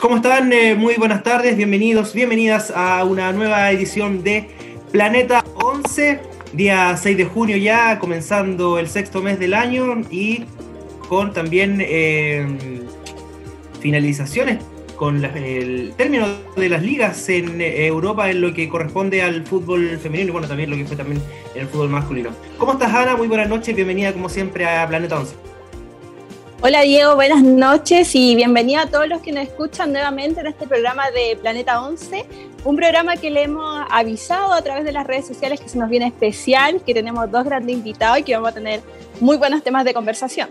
¿Cómo están? Eh, muy buenas tardes, bienvenidos, bienvenidas a una nueva edición de Planeta 11, día 6 de junio ya, comenzando el sexto mes del año y con también eh, finalizaciones con el término de las ligas en eh, Europa en lo que corresponde al fútbol femenino y bueno, también lo que fue también el fútbol masculino. ¿Cómo estás Ana? Muy buenas noches, bienvenida como siempre a Planeta 11. Hola Diego, buenas noches y bienvenida a todos los que nos escuchan nuevamente en este programa de Planeta 11, un programa que le hemos avisado a través de las redes sociales que se nos viene especial, que tenemos dos grandes invitados y que vamos a tener muy buenos temas de conversación.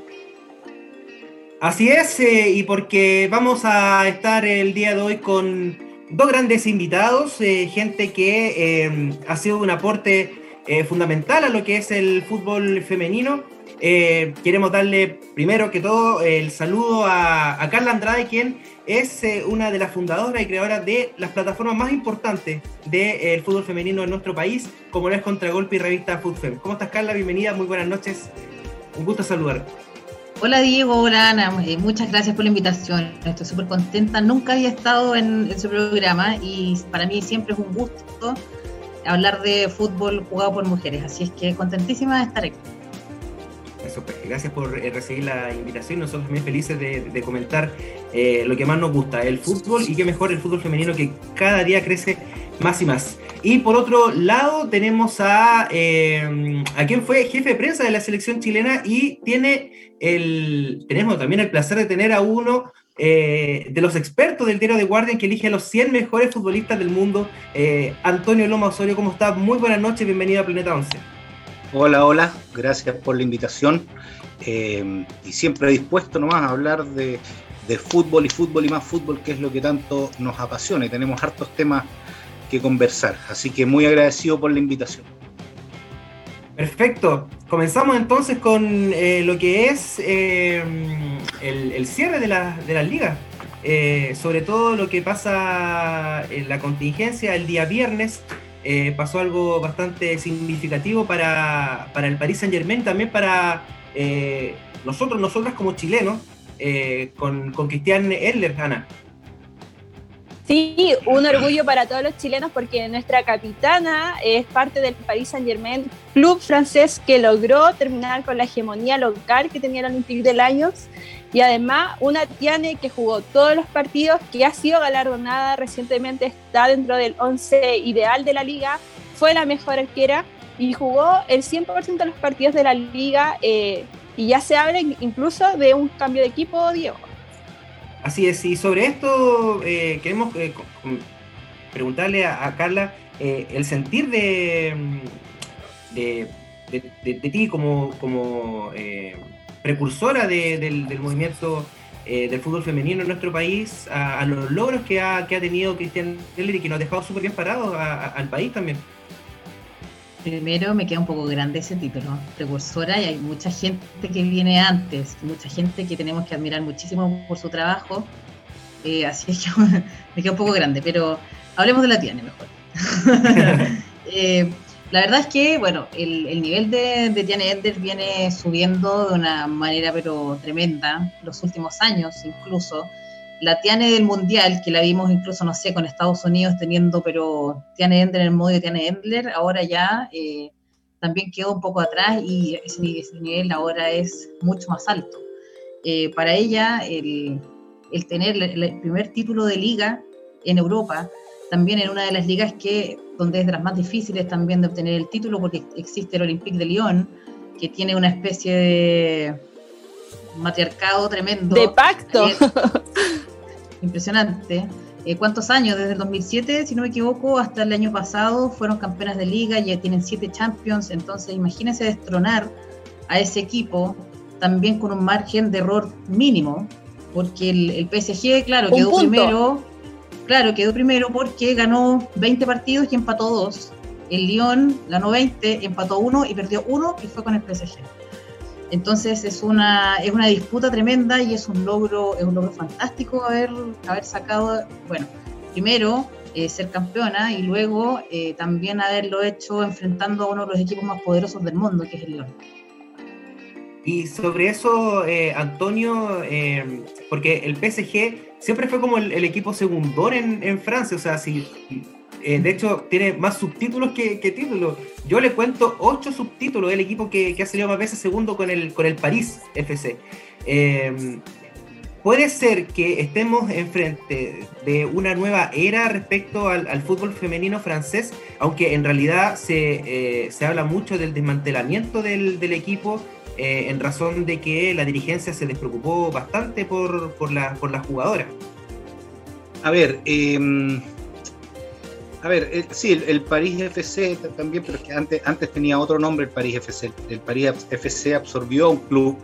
Así es, eh, y porque vamos a estar el día de hoy con dos grandes invitados, eh, gente que eh, ha sido un aporte fundamental a lo que es el fútbol femenino eh, queremos darle primero que todo el saludo a, Carla Andrade, quien es eh, una de las fundadoras y creadoras de las plataformas más importantes del fútbol femenino en nuestro país, como lo es Contragolpe y revista FootFem. ¿Cómo estás, Carla? Bienvenida, muy buenas noches. Un gusto saludar. Hola Diego, hola Ana, eh, muchas gracias por la invitación. Estoy súper contenta, nunca había estado en, en su programa y para mí siempre es un gusto hablar de fútbol jugado por mujeres, así es que contentísima de estar aquí. Gracias por eh, recibir la invitación. Nosotros también felices de, comentar eh, lo que más nos gusta, el fútbol y qué mejor el fútbol femenino que cada día crece más y más. Y por otro lado tenemos a, eh, a quien fue jefe de prensa de la selección chilena y tiene el, tenemos también el placer de tener a uno de los expertos del diario de Guardian que elige a los 100 mejores futbolistas del mundo, Antonio Loma Osorio. ¿Cómo está? Muy buenas noches, bienvenido a Planeta 11. Hola, hola, gracias por la invitación eh, y siempre dispuesto nomás a hablar de, fútbol y fútbol y más fútbol, que es lo que tanto nos apasiona y tenemos hartos temas que conversar. Así que muy agradecido por la invitación. Perfecto. Comenzamos entonces con eh, lo que es eh, el, cierre de, de las ligas. sobre todo lo que pasa en la contingencia el día viernes eh, pasó algo bastante significativo para, el Paris Saint Germain, también para eh, nosotros, nosotras como chilenos, eh, con, con Cristian Edler, Ana. Sí, un orgullo para todos los chilenos porque nuestra capitana es parte del Paris Saint Germain, club francés que logró terminar con la hegemonía local que tenía el Olympique de Lyon y además una Tiane que jugó todos los partidos, que ha sido galardonada recientemente, está dentro del 11 ideal de la liga, fue la mejor arquera y jugó el 100% de los partidos de la liga eh, y ya se habla incluso de un cambio de equipo, Diego. Así es, y sobre esto eh, queremos eh, preguntarle a, Carla el sentir de, de, ti como, como precursora del, movimiento eh, del fútbol femenino en nuestro país, a, los logros que ha, tenido Cristian Heller y que nos ha dejado súper bien parados al país también. Primero me queda un poco grande ese título, precursora, y hay mucha gente que viene antes, mucha gente que tenemos que admirar muchísimo por su trabajo, eh, así es que me queda un poco grande, pero hablemos de la Tiane mejor. eh, la verdad es que, bueno, el, nivel de, de Tiane Ender viene subiendo de una manera pero tremenda, los últimos años incluso. La Tiane del Mundial, que la vimos incluso, no sé, con Estados Unidos teniendo, pero Tiane Ender en el modo de Tiane Endler, ahora ya eh, también quedó un poco atrás y ese, nivel ahora es mucho más alto. Eh, para ella, el, el tener el primer título de liga en Europa, también en una de las ligas que, donde es de las más difíciles también de obtener el título, porque existe el Olympique de Lyon, que tiene una especie de matriarcado tremendo. De pacto. impresionante. Eh, ¿Cuántos años? Desde el 2007, si no me equivoco, hasta el año pasado fueron campeonas de liga, ya tienen siete champions, entonces imagínense destronar a ese equipo también con un margen de error mínimo, porque el, PSG, claro, quedó primero Claro, quedó primero porque ganó 20 partidos y empató dos. El Lyon ganó 20, empató uno y perdió uno y fue con el PSG. Entonces es una, es una disputa tremenda y es un logro, es un logro fantástico haber, haber sacado, bueno, primero eh, ser campeona y luego eh, también haberlo hecho enfrentando a uno de los equipos más poderosos del mundo, que es el Lyon. Y sobre eso, eh, Antonio, porque el PSG siempre fue como el, equipo segundor en, Francia, o sea, si, eh, de hecho tiene más subtítulos que, títulos. Yo le cuento ocho subtítulos, el equipo que, ha salido más veces segundo con el, con el París FC. Eh, puede ser que estemos enfrente de una nueva era respecto al, fútbol femenino francés, aunque en realidad se, eh, habla mucho del desmantelamiento del, equipo eh, en razón de que la dirigencia se despreocupó bastante por, por, la, por las jugadoras. A ver, em, a ver, eh, sí, el, París FC también, pero es que antes, antes tenía otro nombre el París FC. El París FC absorbió a un club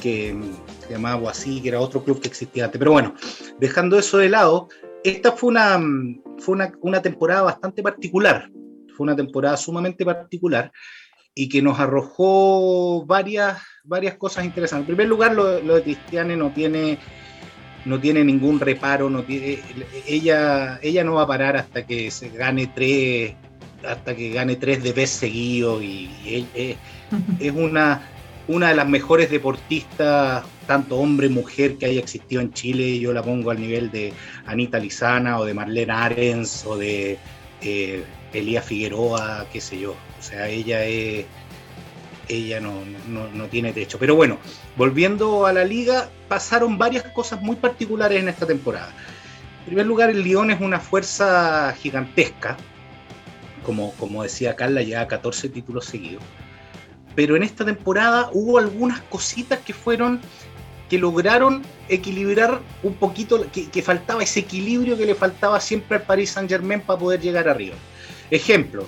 que se llamaba Guasí, que era otro club que existía antes. Pero bueno, dejando eso de lado, esta fue una, fue una, temporada bastante particular, fue una temporada sumamente particular y que nos arrojó varias, varias cosas interesantes. En primer lugar, lo, de Cristiane no tiene, no tiene ningún reparo, no tiene, ella, ella no va a parar hasta que se gane tres, hasta que gane tres de vez seguido y, es una una de las mejores deportistas, tanto hombre mujer, que haya existido en Chile. Yo la pongo al nivel de Anita Lizana o de Marlene Arens o de eh, Elía Figueroa, qué sé yo. O sea, ella es. Ella no, no, tiene techo. Pero bueno, volviendo a la liga, pasaron varias cosas muy particulares en esta temporada. En primer lugar, el Lyon es una fuerza gigantesca. Como, como decía Carla, ya 14 títulos seguidos pero en esta temporada hubo algunas cositas que fueron que lograron equilibrar un poquito, que, faltaba ese equilibrio que le faltaba siempre al Paris Saint Germain para poder llegar arriba. Ejemplo,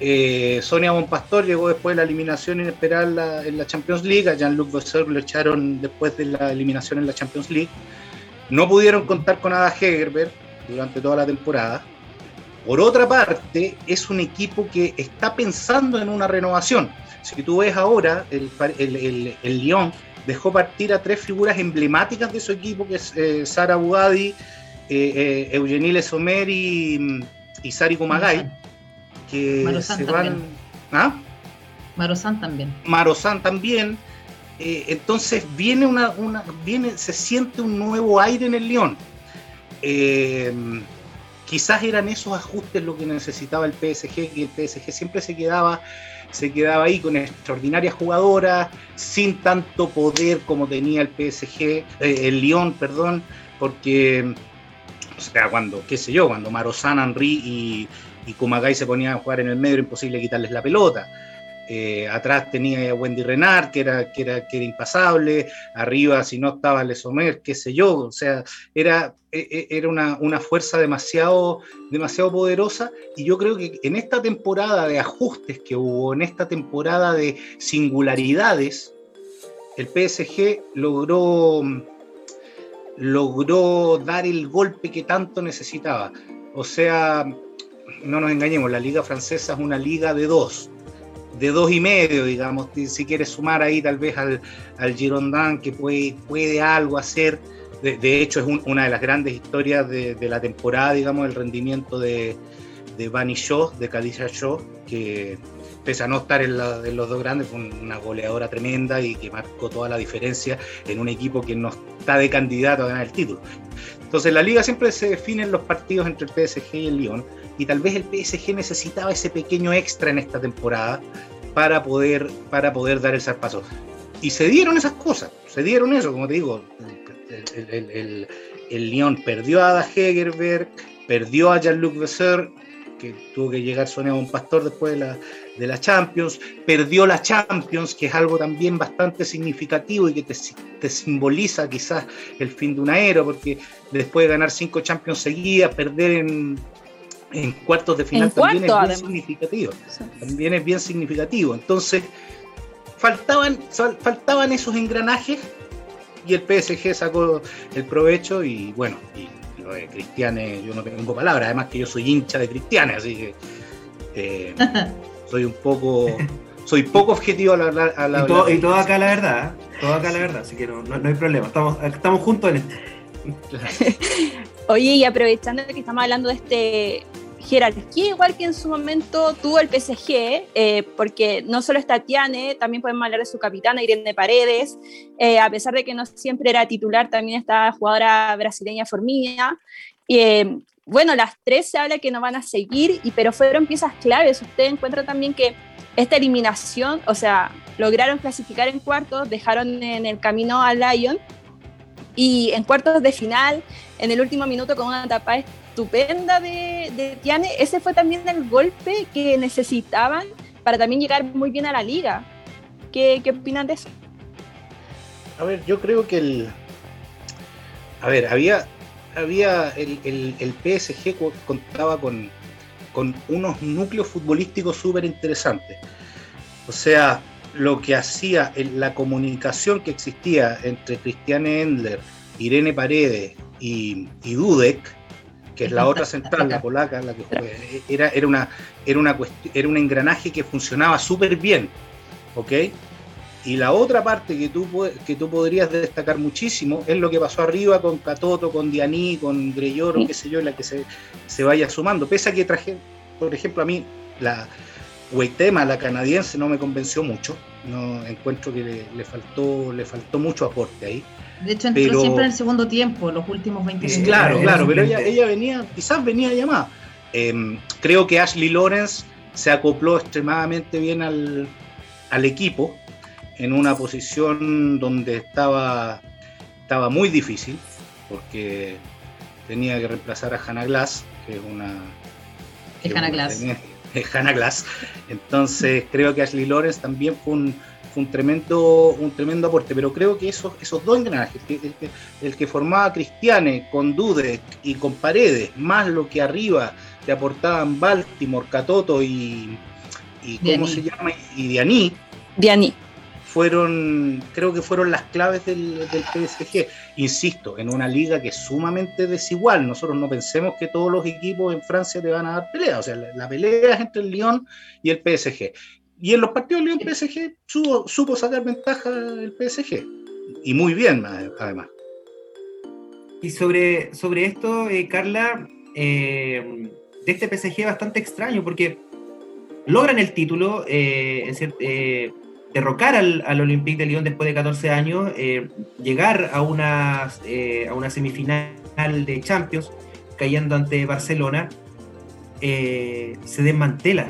eh, Sonia Bonpastor llegó después de la eliminación inesperada en la, Champions League, a Jean-Luc Vasseur lo echaron después de la eliminación en la Champions League. No pudieron contar con Ada Hegerberg durante toda la temporada. Por otra parte, es un equipo que está pensando en una renovación si tú ves ahora, el, Lyon dejó partir a tres figuras emblemáticas de su equipo, que es eh, Sara Bugadi, eh, eh, Eugenie Lesomer y, y Sari Kumagai, que se van... ¿Ah? Marosan también. Marosan también. entonces viene una, una, viene, se siente un nuevo aire en el Lyon. quizás eran esos ajustes lo que necesitaba el PSG, y el PSG siempre se quedaba se quedaba ahí con extraordinarias jugadoras, sin tanto poder como tenía el PSG, eh, el Lyon, perdón, porque, o sea, cuando, qué sé yo, cuando Marozán, Henry y, y Kumagai se ponían a jugar en el medio, imposible quitarles la pelota. Eh, atrás tenía a Wendy Renard, que era, que, era, que era impasable, arriba si no estaba Lesomer, qué sé yo, o sea, era, e, e, era una, una, fuerza demasiado, demasiado poderosa y yo creo que en esta temporada de ajustes que hubo, en esta temporada de singularidades, el PSG logró, logró dar el golpe que tanto necesitaba. O sea, no nos engañemos, la liga francesa es una liga de dos de dos y medio, digamos, si quieres sumar ahí tal vez al, al Girondin que puede, puede algo hacer. De, hecho, es una de las grandes historias de, la temporada, digamos, el rendimiento de, de Bunny Shaw, de Khadija Shaw, que pese a no estar en, los dos grandes, fue una goleadora tremenda y que marcó toda la diferencia en un equipo que no está de candidato a ganar el título. Entonces, la liga siempre se define en los partidos entre el PSG y el Lyon y tal vez el PSG necesitaba ese pequeño extra en esta temporada para poder, para poder dar el zarpazo. Y se dieron esas cosas, se dieron eso, como te digo, el, Lyon perdió a Ada Hegerberg, perdió a Jean-Luc Besser, que tuvo que llegar Sonia un pastor después de la, de la Champions, perdió la Champions, que es algo también bastante significativo y que te, te simboliza quizás el fin de una era, porque después de ganar cinco Champions seguidas, perder en, en cuartos de final también es bien significativo. También es bien significativo. Entonces, faltaban, faltaban esos engranajes y el PSG sacó el provecho y bueno, y lo de Cristiane, yo no tengo palabras, además que yo soy hincha de Cristiane, así que eh, soy un poco soy poco objetivo a la, a la y, todo, acá la verdad, ¿eh? todo acá la verdad, así que no, no, hay problema, estamos, estamos juntos en esto. Oye, y aprovechando que estamos hablando de este jerarquía igual que en su momento tuvo el PSG, eh, porque no solo está Tiane, también podemos hablar de su capitana Irene Paredes, eh, a pesar de que no siempre era titular, también está jugadora brasileña Forminia. Y, eh, bueno, las tres se habla que no van a seguir, y, pero fueron piezas claves. Usted encuentra también que esta eliminación, o sea, lograron clasificar en cuartos, dejaron en el camino a Lyon, y en cuartos de final, en el último minuto con una tapa estupenda de, Tiane, ese fue también el golpe que necesitaban para también llegar muy bien a la liga. ¿Qué, qué opinan de eso? A ver, yo creo que el. A ver, había. Había. El, el, el PSG contaba con, con unos núcleos futbolísticos súper interesantes. O sea, lo que hacía la comunicación que existía entre Cristiane Endler, Irene Paredes y, y Dudek que es la otra central, la polaca, la que fue, era, era, una, era, una era un engranaje que funcionaba súper bien, ¿ok? Y la otra parte que tú, que tú podrías destacar muchísimo es lo que pasó arriba con Catoto, con Dianí, con Greyoro, qué sé yo, la que se, se, vaya sumando. Pese a que traje, por ejemplo, a mí la Weitema, la canadiense, no me convenció mucho. No encuentro que le, le faltó, le faltó mucho aporte ahí. De hecho, entró pero, siempre en el segundo tiempo, los últimos 20 minutos. Claro, claro, pero ella, ella, venía, quizás venía llamada. Eh, creo que Ashley Lawrence se acopló extremadamente bien al, al, equipo en una posición donde estaba, estaba muy difícil, porque tenía que reemplazar a Hannah Glass, que es una. Es Hannah Glass. Es Hannah Glass. Entonces, creo que Ashley Lawrence también fue un un tremendo, un tremendo aporte, pero creo que esos, esos dos engranajes, el que, el que formaba Cristiane con Dudek y con Paredes, más lo que arriba te aportaban Baltimore, Catoto y, y ¿cómo se llama? Y Dianí. Dianí. Fueron, creo que fueron las claves del, del PSG. Insisto, en una liga que es sumamente desigual. Nosotros no pensemos que todos los equipos en Francia te van a dar pelea. O sea, la, la pelea es entre el Lyon y el PSG. Y en los partidos León PSG supo, supo sacar ventaja el PSG. Y muy bien, además. Y sobre, sobre esto, eh, Carla, eh, de este PSG bastante extraño, porque logran el título, eh, eh derrocar al, al, Olympique de Lyon después de 14 años, eh, llegar a una, a una semifinal de Champions, cayendo ante Barcelona, se desmantela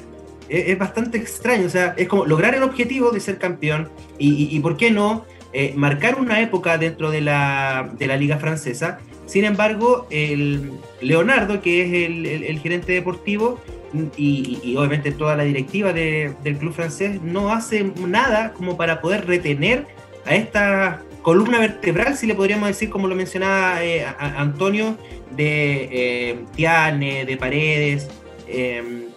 es, bastante extraño, o sea, es como lograr el objetivo de ser campeón y, y, por qué no eh, marcar una época dentro de la, de la liga francesa. Sin embargo, el Leonardo, que es el, el gerente deportivo y, y, obviamente toda la directiva de, del club francés, no hace nada como para poder retener a esta columna vertebral, si le podríamos decir, como lo mencionaba eh, a, Antonio, de eh, Tiane, de Paredes. Eh,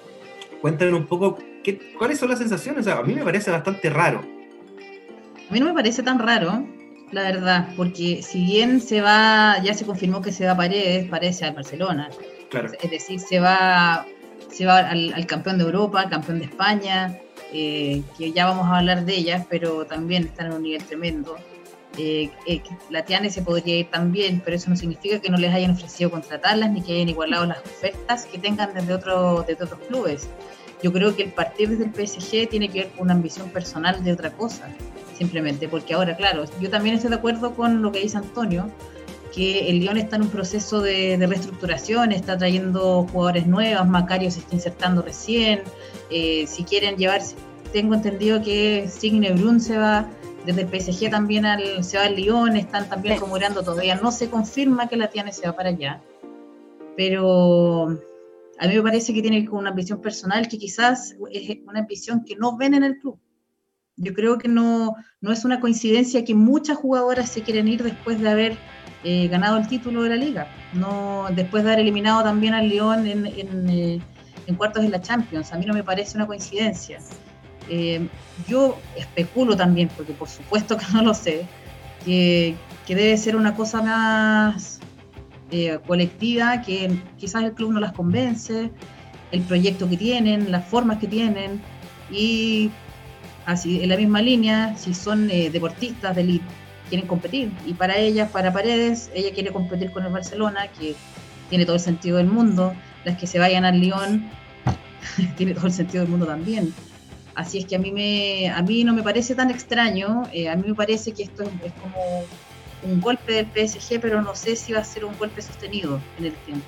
cuéntanos un poco qué, cuáles son las sensaciones. O sea, a mí me parece bastante raro. A mí no me parece tan raro, la verdad, porque si bien se va, ya se confirmó que se va a Paredes, parece a Barcelona. Claro. Es decir, se va, se va al, al campeón de Europa, al campeón de España, eh, que ya vamos a hablar de ellas, pero también están en un nivel tremendo. Eh, eh, la Tiane se podría ir también, pero eso no significa que no les hayan ofrecido contratarlas ni que hayan igualado las ofertas que tengan desde, otro, desde otros clubes. Yo creo que el partir desde el PSG tiene que ver con una ambición personal de otra cosa, simplemente, porque ahora, claro, yo también estoy de acuerdo con lo que dice Antonio, que el Lyon está en un proceso de, de reestructuración, está trayendo jugadores nuevos, Macario se está insertando recién, eh, si quieren llevarse, tengo entendido que Signe Brun se va, desde el PSG también al, se va al Lyon, están también rumorando todavía, no se confirma que la Tiane se va para allá, pero a mí me parece que tiene una ambición personal que quizás es una ambición que no ven en el club. Yo creo que no, no es una coincidencia que muchas jugadoras se quieren ir después de haber eh, ganado el título de la liga, no después de haber eliminado también al León en, en, eh, en cuartos de la Champions. A mí no me parece una coincidencia. Eh, yo especulo también, porque por supuesto que no lo sé, que, debe ser una cosa más colectiva que quizás el club no las convence, el proyecto que tienen, las formas que tienen y así en la misma línea, si son deportistas de elite, quieren competir y para ellas, para Paredes, ella quiere competir con el Barcelona, que tiene todo el sentido del mundo. las que se vayan al Lyon, tiene todo el sentido del mundo también. Así es que a mí, me, a mí no me parece tan extraño, eh, a mí me parece que esto es, como un golpe del PSG, pero no sé si va a ser un golpe sostenido en el tiempo.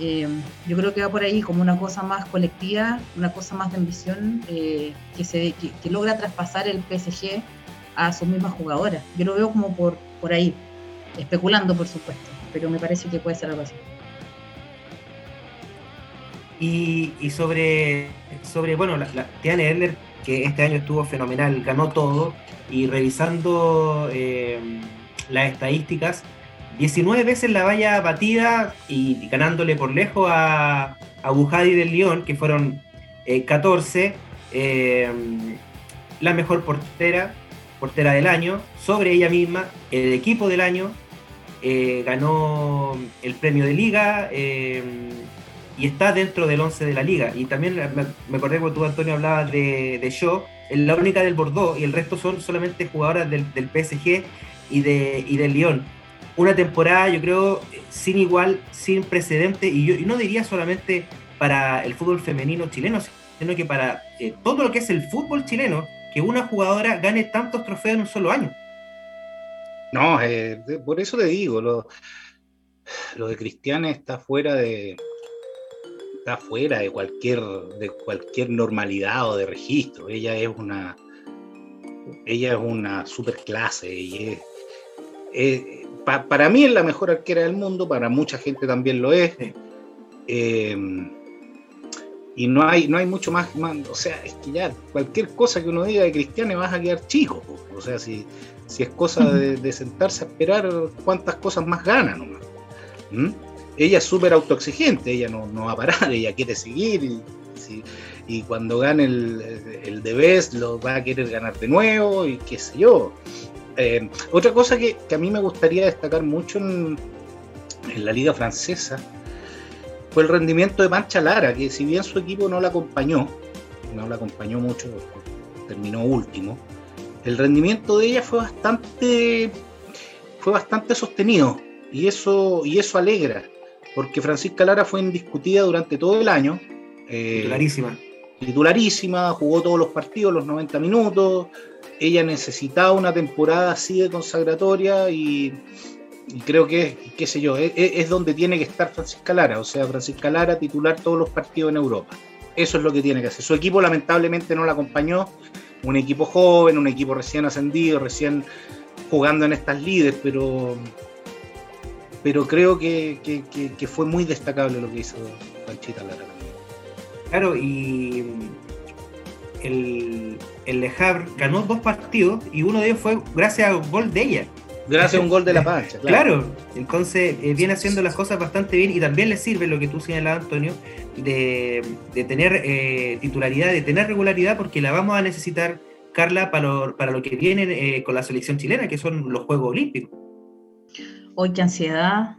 Eh, yo creo que va por ahí como una cosa más colectiva, una cosa más de ambición eh, que, se, que, logra traspasar el PSG a sus mismas jugadoras. Yo lo veo como por, por ahí, especulando por supuesto, pero me parece que puede ser algo así. Y, sobre, sobre, bueno, la, la Erler, que este año estuvo fenomenal, ganó todo, y revisando eh, las estadísticas, 19 veces la valla batida y, ganándole por lejos a, a Bujadi del León, que fueron 14, eh, eh, la mejor portera, portera del año, sobre ella misma, el equipo del año, ganó el premio de liga y está dentro del 11 de la liga. Y también me, acordé cuando tú, Antonio, hablabas de, de Shaw, la única del Bordeaux y el resto son solamente jugadoras del, PSG y, de, del Lyon. Una temporada, yo creo, sin igual, sin precedente, y yo no diría solamente para el fútbol femenino chileno, sino que para eh, todo lo que es el fútbol chileno, que una jugadora gane tantos trofeos en un solo año. No, eh, por eso te digo, lo, lo de Cristiane está fuera de, fuera de cualquier, de cualquier normalidad o de registro. Ella es una, ella es una super clase y para mí es la mejor arquera del mundo, para mucha gente también lo es. Em, y no hay, no hay mucho más, o sea, es que ya cualquier cosa que uno diga de Cristiane vas a quedar chico. O sea, si, si es cosa de, sentarse a esperar cuántas cosas más gana nomás. ¿Mm? ella es súper autoexigente, ella no, no, va a parar, ella quiere seguir y, cuando gane el, el The Best lo va a querer ganar de nuevo y qué sé yo. Eh, otra cosa que, a mí me gustaría destacar mucho en, la liga francesa fue el rendimiento de Mancha Lara, que si bien su equipo no la acompañó, no la acompañó mucho, terminó último, el rendimiento de ella fue bastante, fue bastante sostenido y eso, y eso alegra porque Francisca Lara fue indiscutida durante todo el año. Eh, titularísima. Titularísima, jugó todos los partidos, los 90 minutos. Ella necesitaba una temporada así de consagratoria y, creo que, qué sé yo, es, es, donde tiene que estar Francisca Lara. O sea, Francisca Lara titular todos los partidos en Europa. Eso es lo que tiene que hacer. Su equipo lamentablemente no la acompañó. Un equipo joven, un equipo recién ascendido, recién jugando en estas líderes, pero pero creo que, fue muy destacable lo que hizo Panchita Lara Claro, y el, el ganó dos partidos y uno de ellos fue gracias a un gol de ella. Gracias a un gol de la Pancha, claro. entonces eh, viene haciendo las cosas bastante bien y también le sirve lo que tú señalabas, Antonio, de, tener eh, titularidad, de tener regularidad, porque la vamos a necesitar, Carla, para lo, para lo que viene eh, con la selección chilena, que son los Juegos Olímpicos. Hoy qué ansiedad.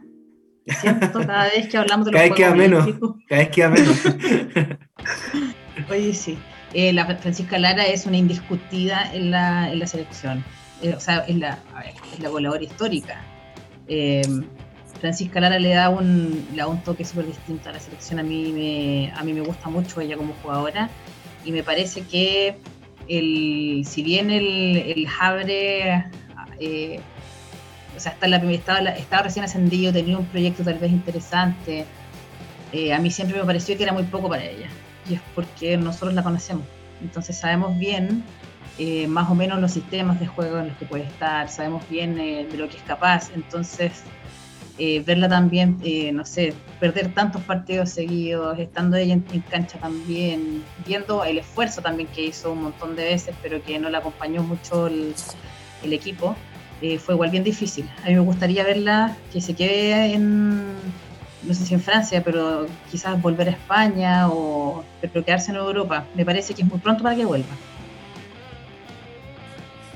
Siento cada vez que hablamos de los cada Juegos menos, Cada vez queda menos. Oye, sí. Eh, la Francisca Lara es una indiscutida en la, en la selección. Eh, o sea, es la, es la voladora histórica. Eh, Francisca Lara le da un, le da un toque súper distinto a la selección. A mí, me, a mí me gusta mucho ella como jugadora y me parece que el, si bien el, el Jabre o sea, la, estaba, estaba recién ascendido, tenía un proyecto tal vez interesante. Eh, a mí siempre me pareció que era muy poco para ella. Y es porque nosotros la conocemos. Entonces sabemos bien eh, más o menos los sistemas de juego en los que puede estar, sabemos bien eh, de lo que es capaz. Entonces, verla también, no sé, perder tantos partidos seguidos, estando ella en, cancha también, viendo el esfuerzo también que hizo un montón de veces, pero que no la acompañó mucho el, equipo. Eh, fue igual bien difícil. A mí me gustaría verla que se quede en, no sé si en Francia, pero quizás volver a España o pero en Europa. Me parece que es muy pronto para que vuelva.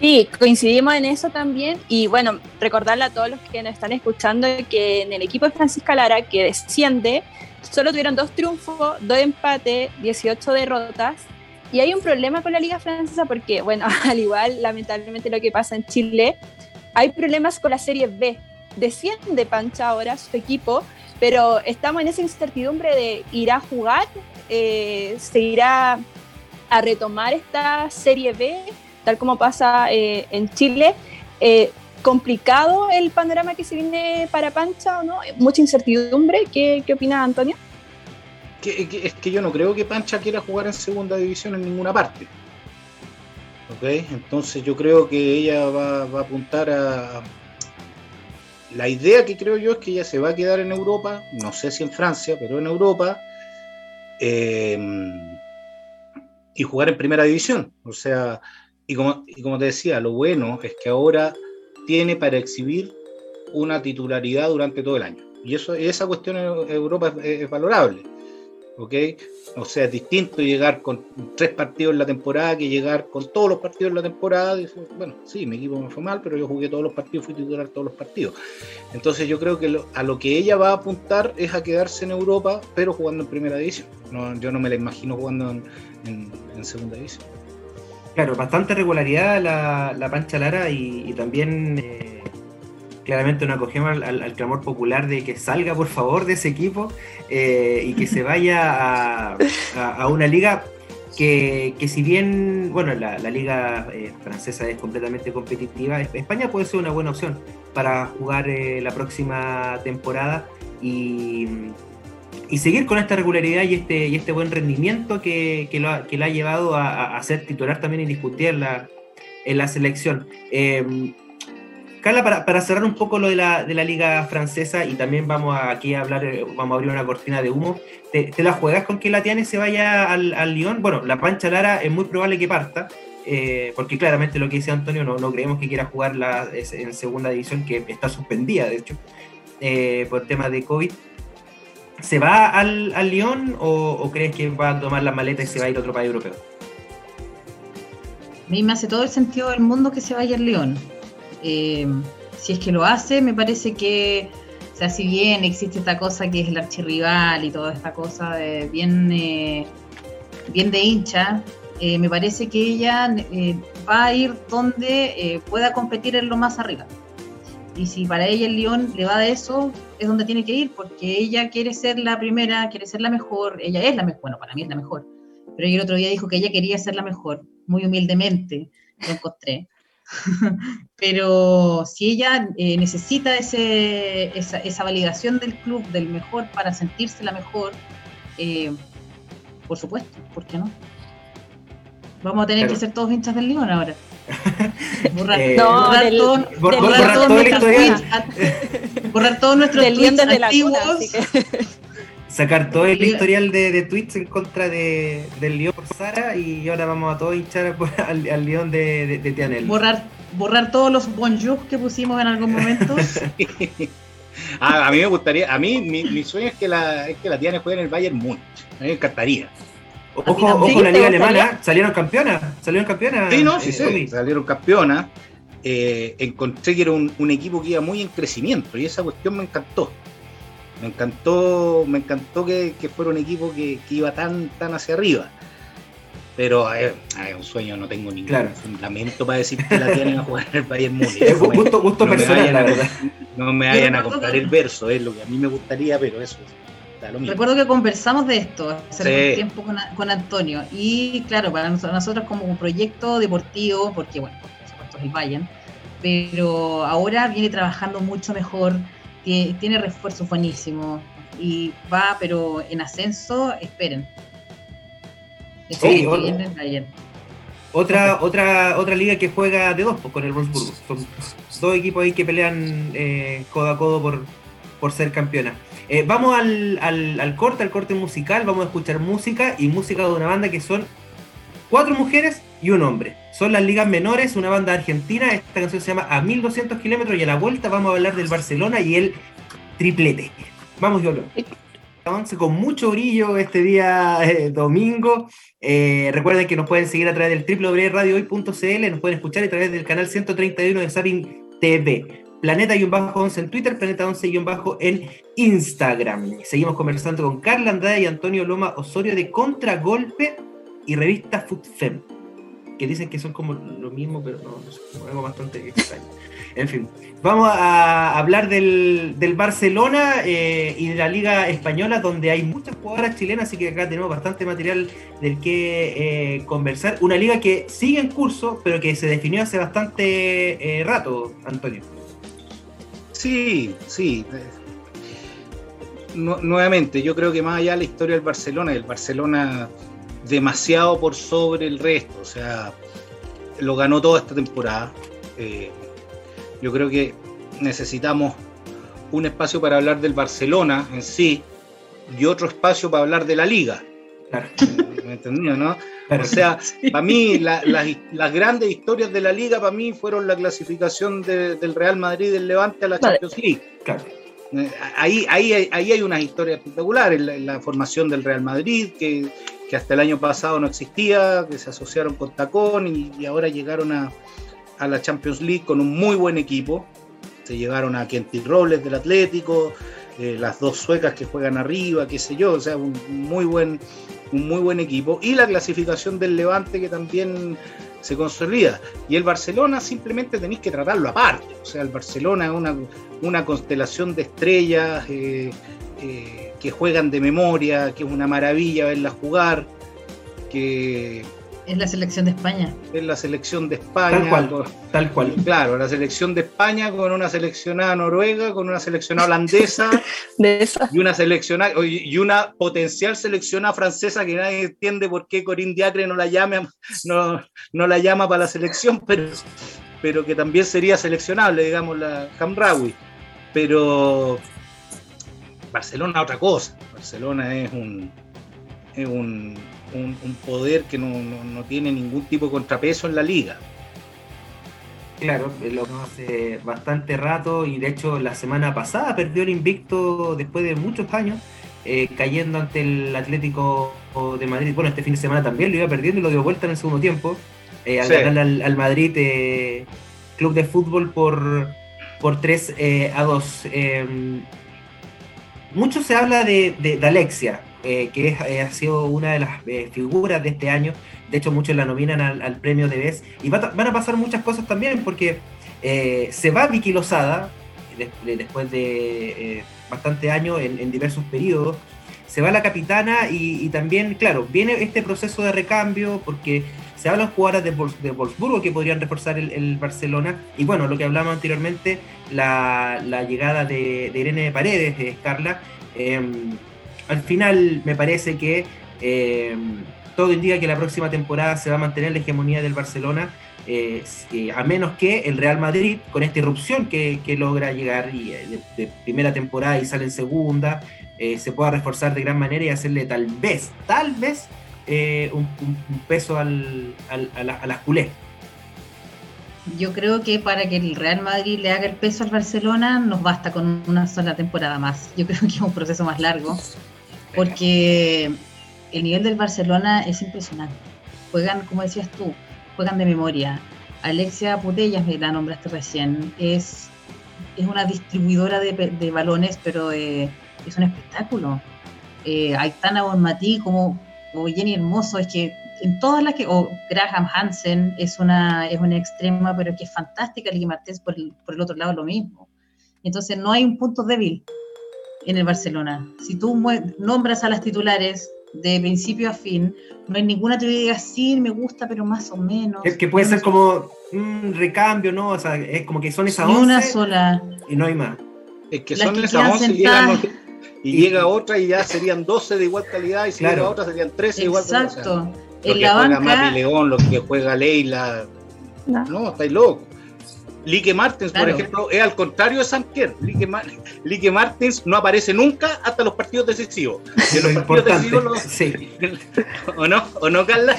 Sí, coincidimos en eso también. Y bueno, recordarle a todos los que nos están escuchando que en el equipo de Francisca Lara, que desciende, solo tuvieron dos triunfos, dos empates, 18 derrotas. Y hay un problema con la liga francesa porque, bueno, al igual, lamentablemente lo que pasa en Chile, hay problemas con la serie B. desciende Pancha ahora, su equipo, pero estamos en esa incertidumbre de irá a jugar, eh, se irá a retomar esta Serie B, tal como pasa eh, en Chile. Eh, complicado el panorama que se viene para Pancha o no? Mucha incertidumbre. ¿Qué, qué opina Antonio? es que yo no creo que Pancha quiera jugar en segunda división en ninguna parte. ¿Ok? Entonces yo creo que ella va, a apuntar a... La idea que creo yo es que ella se va a quedar en Europa, no sé si en Francia, pero en Europa, eh, y jugar en primera división. O sea, y como, y te decía, lo bueno es que ahora tiene para exhibir una titularidad durante todo el año. Y eso, esa cuestión en Europa es valorable. ¿ok? O sea, es distinto llegar con tres partidos en la temporada que llegar con todos los partidos en la temporada. bueno, sí, mi equipo me fue mal, pero yo jugué todos los partidos, fui titular todos los partidos. Entonces yo creo que a lo que ella va a apuntar es a quedarse en Europa, pero jugando en primera división. yo no me la imagino jugando en, segunda división. Claro, bastante regularidad la, la Pancha Lara y, también... Eh, claramente nos acogemos al, clamor popular de que salga por favor de ese equipo eh, y que se vaya a, una liga que, si bien, bueno, la, liga eh, francesa es completamente competitiva, España puede ser una buena opción para jugar la próxima temporada y, seguir con esta regularidad y este, y este buen rendimiento que, que, lo, ha, que ha llevado a, ser titular también y discutir la, en la selección. Carla, para, cerrar un poco lo de la, liga francesa y también vamos aquí a hablar, eh, vamos a abrir una cortina de humo, ¿te, la juegas con que la Latiane se vaya al, al, Lyon? Bueno, la Pancha Lara es muy probable que parta, eh, porque claramente lo que dice Antonio, no, no creemos que quiera jugar la, en segunda división, que está suspendida, de hecho, eh, por temas de COVID. ¿Se va al, al Lyon o, crees que va a tomar las maletas y se va a ir a otro país europeo? A mí me hace todo el sentido del mundo que se vaya al Lyon eh, si es que lo hace, me parece que, o sea, si bien existe esta cosa que es el archirrival y toda esta cosa de bien, eh, bien de hincha, eh, me parece que ella va a ir donde pueda competir en lo más arriba. Y si para ella el León le va de eso, es donde tiene que ir, porque ella quiere ser la primera, quiere ser la mejor, ella es la mejor, bueno, para mí es la mejor, pero ella el otro día dijo que ella quería ser la mejor, muy humildemente, lo encontré. Pero si ella eh, necesita ese, esa, validación del club, del mejor, para sentirse la mejor, eh, por supuesto, ¿por qué no? Vamos a tener que ser todos hinchas del León ahora. Borrar, eh, borrar, todo, borrar, todos nuestros tweets, borrar todos nuestros tweets antiguos sacar todo el historial de, de tweets en contra de, del León por Sara y ahora vamos a todos hinchar al, al León de, de, Tianel. Borrar, borrar todos los bonjours que pusimos en algún momento. Ah, a mí me gustaría, a mí mi, sueño es que la, es que la Tianel juegue en el Bayern Múnich. A mí me encantaría. Ojo, ojo la liga alemana, salieron campeonas, salieron campeonas. Sí, no, sí, sí, salieron campeonas. Eh, encontré que era un, un equipo que iba muy en crecimiento y esa cuestión me encantó me encantó, me encantó que, fuera un equipo que, iba tan, tan hacia arriba. Pero es un sueño, no tengo ningún fundamento para decir que la tienen a jugar en el Bayern Múnich. Es gusto, gusto no personal, la verdad. No me vayan a comprar el verso, es lo que a mí me gustaría, pero eso lo mismo. Recuerdo que conversamos de esto hace un tiempo con, Antonio. Y claro, para nosotros, como un proyecto deportivo, porque bueno, por supuesto es el Bayern, pero ahora viene trabajando mucho mejor tiene, refuerzos buenísimos y va, pero en ascenso, esperen. Sí, otra, otra, otra liga que juega de dos pues, con el Wolfsburgo. Son dos equipos ahí que pelean eh, codo a codo por, por ser campeona. Eh, vamos al, al, corte, al corte musical. Vamos a escuchar música y música de una banda que son cuatro mujeres y un hombre. Son las ligas menores, una banda argentina. Esta canción se llama A 1200 kilómetros y a la vuelta vamos a hablar del Barcelona y el triplete. Vamos, Yolo. Con mucho brillo este día eh, domingo. Eh, recuerden que nos pueden seguir a través del www.radiohoy.cl, nos pueden escuchar a través del canal 131 de Sapin TV. Planeta-11 en Twitter, Planeta11- en Instagram. Seguimos conversando con Carla Andrade y Antonio Loma Osorio de Contragolpe y revista FoodFem. que dicen que son como lo mismo, pero no, no bastante extraño. En fin, vamos a hablar del, del Barcelona eh, y de la Liga Española, donde hay muchas jugadoras chilenas, así que acá tenemos bastante material del que eh, conversar. Una liga que sigue en curso, pero que se definió hace bastante eh, rato, Antonio. Sí, sí. nuevamente, yo creo que más allá de la historia del Barcelona, el Barcelona demasiado por sobre el resto, o sea, lo ganó toda esta temporada. Eh, yo creo que necesitamos un espacio para hablar del Barcelona en sí y otro espacio para hablar de la liga. ¿Me entendió, no? O sea, para mí las grandes historias de la liga para mí fueron la clasificación del Real Madrid del Levante a la Champions League. Eh, ahí, ahí, ahí hay unas historias espectaculares, la, la formación del Real Madrid, que, que, hasta el año pasado no existía, que se asociaron con Tacón y ahora llegaron a, a la Champions League con un muy buen equipo. Se llegaron a Kenty Robles del Atlético, eh, las dos suecas que juegan arriba, qué sé yo, o sea, un muy buen, un muy buen equipo. Y la clasificación del Levante que también se consolida. Y el Barcelona simplemente tenéis que tratarlo aparte. O sea, el Barcelona es una, una constelación de estrellas eh, eh, que juegan de memoria, que es una maravilla verla jugar, que es la selección de España. Es la selección de España. Tal cual, tal cual. Claro, la selección de España con una seleccionada noruega, con una seleccionada holandesa y una seleccionada y una potencial seleccionada francesa que nadie entiende por qué Corinne Diacre no la llame, no, no la llama para la selección, pero, pero que también sería seleccionable, digamos, la Hamraoui. Pero Barcelona otra cosa. Barcelona es un, es un un, poder que no, tiene ningún tipo de contrapeso en la liga. Claro, lo hace bastante rato y de hecho la semana pasada perdió el invicto después de muchos años, eh, cayendo ante el Atlético de Madrid. Bueno, este fin de semana también lo iba perdiendo y lo dio vuelta en el segundo tiempo, eh, al ganar al, Madrid eh, Club de Fútbol por, por 3 a 2. mucho se habla de, de Alexia, eh, que eh, ha sido una de las eh, figuras de este año. De hecho, muchos la nominan al, premio de BES. Y van a pasar muchas cosas también, porque se va Vicky Lozada, después de bastante años en, diversos periodos. Se va la capitana y, también, claro, viene este proceso de recambio, porque se hablan jugadoras de, de Wolfsburgo que podrían reforzar el, Barcelona. Y bueno, lo que hablamos anteriormente, la, llegada de, de Irene Paredes, de Carla al final me parece que eh, todo indica que la próxima temporada se va a mantener la hegemonía del Barcelona, eh, a menos que el Real Madrid, con esta irrupción que, logra llegar eh, de, primera temporada y sale en segunda, se pueda reforzar de gran manera y hacerle tal vez, tal vez, un, peso al, a, las culés. Yo creo que para que el Real Madrid le haga el peso al Barcelona nos basta con una sola temporada más. Yo creo que es un proceso más largo porque el nivel del Barcelona es impresionante. Juegan, como decías tú, juegan de memoria. Alexia Putellas, me la nombraste recién, es, es una distribuidora de, balones, pero eh, es un espectáculo. Eh, Aitana Bonmatí como o Jenny Hermoso, es que en todas las que, o Graham Hansen es una, es una extrema, pero que es fantástica, Ligue Martínez por el, por el otro lado lo mismo. Entonces no hay un punto débil en el Barcelona. Si tú nombras a las titulares de principio a fin, no hay ninguna que diga sí, me gusta, pero más o menos. Es que puede ser como un recambio, ¿no? O sea, es como que son esas 11 una sola. y no hay más. Es que son esas 11 y, llega otra y ya serían 12 de igual calidad y si llega otra serían 13 de igual calidad. Exacto. En la juega banca... León, lo que juega Leila. No, no estáis locos. Lique Martins, por ejemplo, es al contrario de San Pierre. Lique, Martins no aparece nunca hasta los partidos decisivos. los partidos decisivos sí. ¿O no? ¿O no, Carla?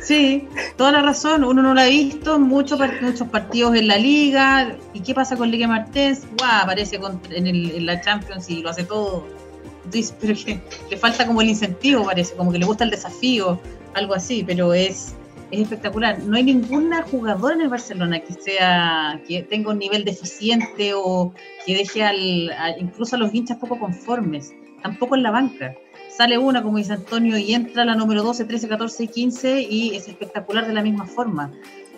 Sí, toda la razón. Uno no lo ha visto, muchos, muchos partidos en la liga. ¿Y qué pasa con Ligue Martins? ¡Guau! Aparece en, la Champions y lo hace todo. Pero que le falta como el incentivo, parece, como que le gusta el desafío, algo así, pero es es espectacular. No hay ninguna jugadora en el Barcelona que sea que tenga un nivel deficiente o que deje al, incluso a los hinchas poco conformes, tampoco en la banca. Sale una, como dice Antonio, y entra la número 12, 13, 14 y 15 y es espectacular de la misma forma.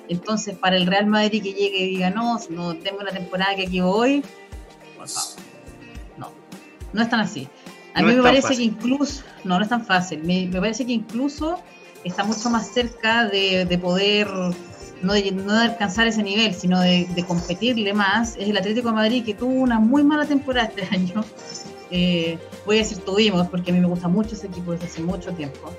Entonces, para el Real Madrid que llegue y diga, no, no tengo una temporada que aquí voy, no, no es tan así. A mí me parece que incluso, no, no es tan fácil, me, me parece que incluso está mucho más cerca de, poder no de, no alcanzar ese nivel, sino de, competirle más, es el Atlético de Madrid que tuvo una muy mala temporada este año. Eh, voy a decir tuvimos, porque a mí me gusta mucho ese equipo desde hace mucho tiempo.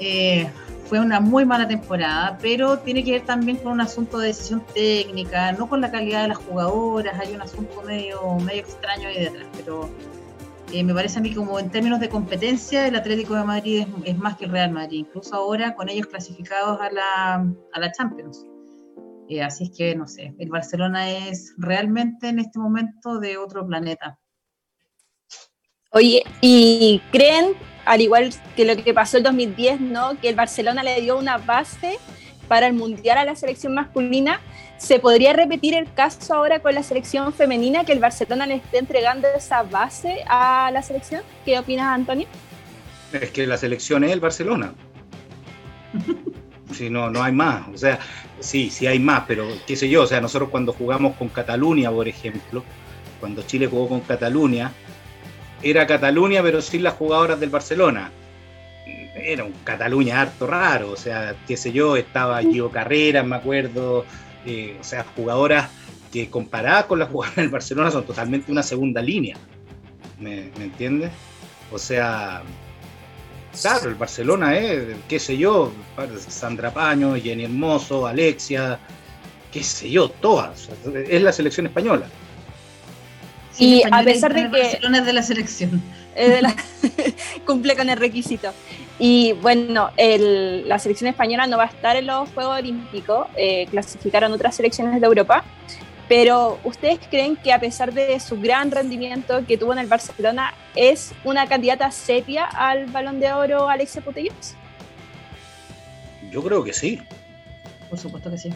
Eh, fue una muy mala temporada, pero tiene que ver también con un asunto de decisión técnica, no con la calidad de las jugadoras, hay un asunto medio, medio extraño ahí detrás, pero eh, me parece a mí como en términos de competencia, el Atlético de Madrid es, más que el Real Madrid, incluso ahora con ellos clasificados a la, a la Champions. Eh, así es que, no sé, el Barcelona es realmente en este momento de otro planeta. Oye, ¿y creen, al igual que lo que pasó en 2010, ¿no? que el Barcelona le dio una base para el Mundial a la selección masculina? ¿Se podría repetir el caso ahora con la selección femenina, que el Barcelona le esté entregando esa base a la selección? ¿Qué opinas, Antonio? Es que la selección es el Barcelona. Si no, no hay más. O sea, sí, sí hay más, pero qué sé yo, o sea, nosotros cuando jugamos con Cataluña, por ejemplo, cuando Chile jugó con Cataluña, era Cataluña, pero sin las jugadoras del Barcelona. Era un Cataluña harto raro, o sea, qué sé yo, estaba Gio Carreras, me acuerdo, eh, o sea, jugadoras que comparadas con las jugadoras del Barcelona son totalmente una segunda línea. ¿Me, ¿me entiendes? O sea, claro, el Barcelona es, qué sé yo, Sandra Paño, Jenny Hermoso, Alexia, qué sé yo, todas. Es la selección española. y a pesar de que. Barcelona es de la selección. cumple con el requisito. Y bueno, el, la selección española no va a estar en los Juegos Olímpicos, eh, clasificaron otras selecciones de Europa, pero ¿ustedes creen que a pesar de su gran rendimiento que tuvo en el Barcelona, es una candidata seria al Balón de Oro Alexia Putellas? Yo creo que sí. Por supuesto que sí.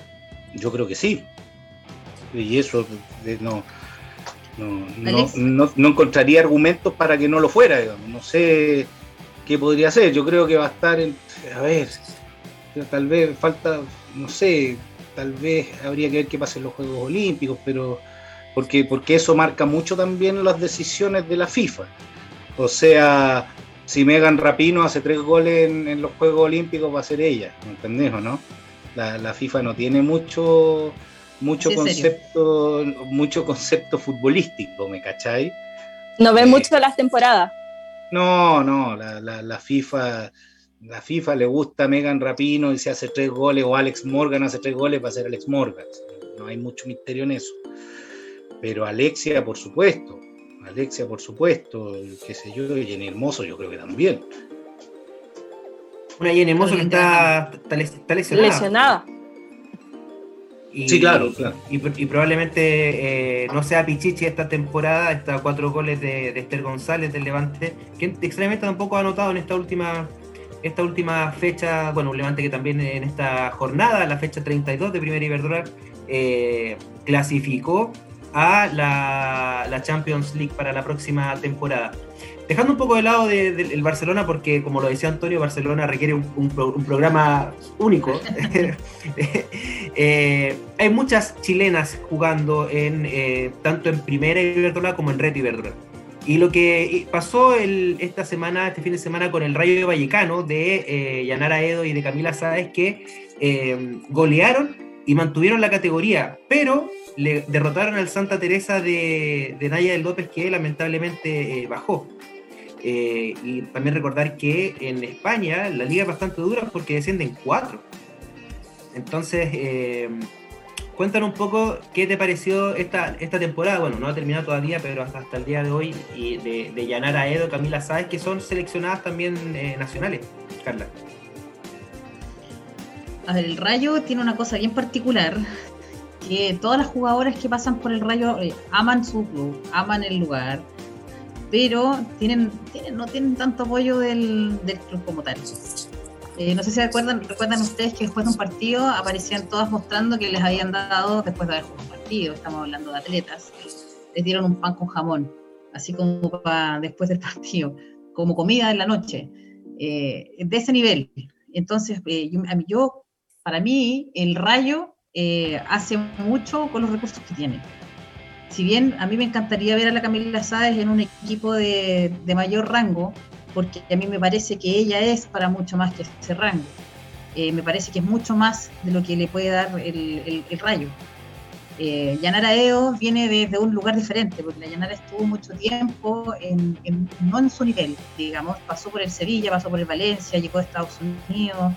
Yo creo que sí. Y eso no, no, no, no encontraría argumentos para que no lo fuera, digamos. No sé ¿qué podría ser? Yo creo que va a estar en, a ver, tal vez falta, no sé, tal vez habría que ver qué pasa en los Juegos Olímpicos, pero porque, porque eso marca mucho también las decisiones de la FIFA. O sea, si Megan Rapino hace tres goles en, los Juegos Olímpicos va a ser ella, ¿me entendés o no? La, FIFA no tiene mucho mucho concepto mucho concepto futbolístico, ¿me cachai? No ve eh, mucho las temporadas. No, no, la, FIFA la FIFA le gusta a Megan Rapino y se hace tres goles, o Alex Morgan hace tres goles, va a ser Alex Morgan. No hay mucho misterio en eso. Pero Alexia, por supuesto. Alexia, por supuesto. Qué sé yo, Jenny Hermoso, yo creo que también. Una Jenny Hermoso que está, lesionada. lesionada. Y, sí, claro, Y, probablemente eh, no sea Pichichi esta temporada, está cuatro goles de, Esther González del Levante, que extrañamente tampoco ha anotado en esta última esta última fecha, bueno, un Levante que también en esta jornada, la fecha 32 de Primera Iberdrola, eh, clasificó a la, la Champions League para la próxima temporada. Dejando un poco de lado del Barcelona, porque como lo decía Antonio, Barcelona requiere un, programa único. Eh, hay muchas chilenas jugando en eh, tanto en Primera Iberdrola como en Red Iberdrola. Y lo que pasó esta semana, este fin de semana, con el Rayo Vallecano de eh, Yanara Edo y de Camila Sáez, que golearon y mantuvieron la categoría, pero le derrotaron al Santa Teresa de, de Naya del López, que lamentablemente bajó. Eh, y también recordar que en España la liga es bastante dura porque descienden cuatro. Entonces, eh, cuéntanos un poco qué te pareció esta, esta temporada. Bueno, no ha terminado todavía, pero hasta, hasta el día de hoy, y de, de Yanara Edo, Camila Sáez, que son seleccionadas también eh, nacionales. Carla. A ver, el Rayo tiene una cosa bien particular, que todas las jugadoras que pasan por el Rayo aman su club, aman el lugar, pero tienen, no tienen tanto apoyo del, club como tal. Eh, no sé si recuerdan, recuerdan ustedes que después de un partido aparecían todas mostrando que les habían dado, después de haber jugado un partido, estamos hablando de atletas, les dieron un pan con jamón, así como para después del partido, como comida en la noche, eh, de ese nivel. Entonces, eh, yo, para mí, el rayo hace mucho con los recursos que tiene. Si bien a mí me encantaría ver a la Camila Sáez en un equipo de, mayor rango, porque a mí me parece que ella es para mucho más que ese rango. Eh, me parece que es mucho más de lo que le puede dar el, rayo. Eh, Yanara Eo viene desde un lugar diferente, porque la Yanara estuvo mucho tiempo en, no en su nivel, digamos, pasó por el Sevilla, pasó por el Valencia, llegó a Estados Unidos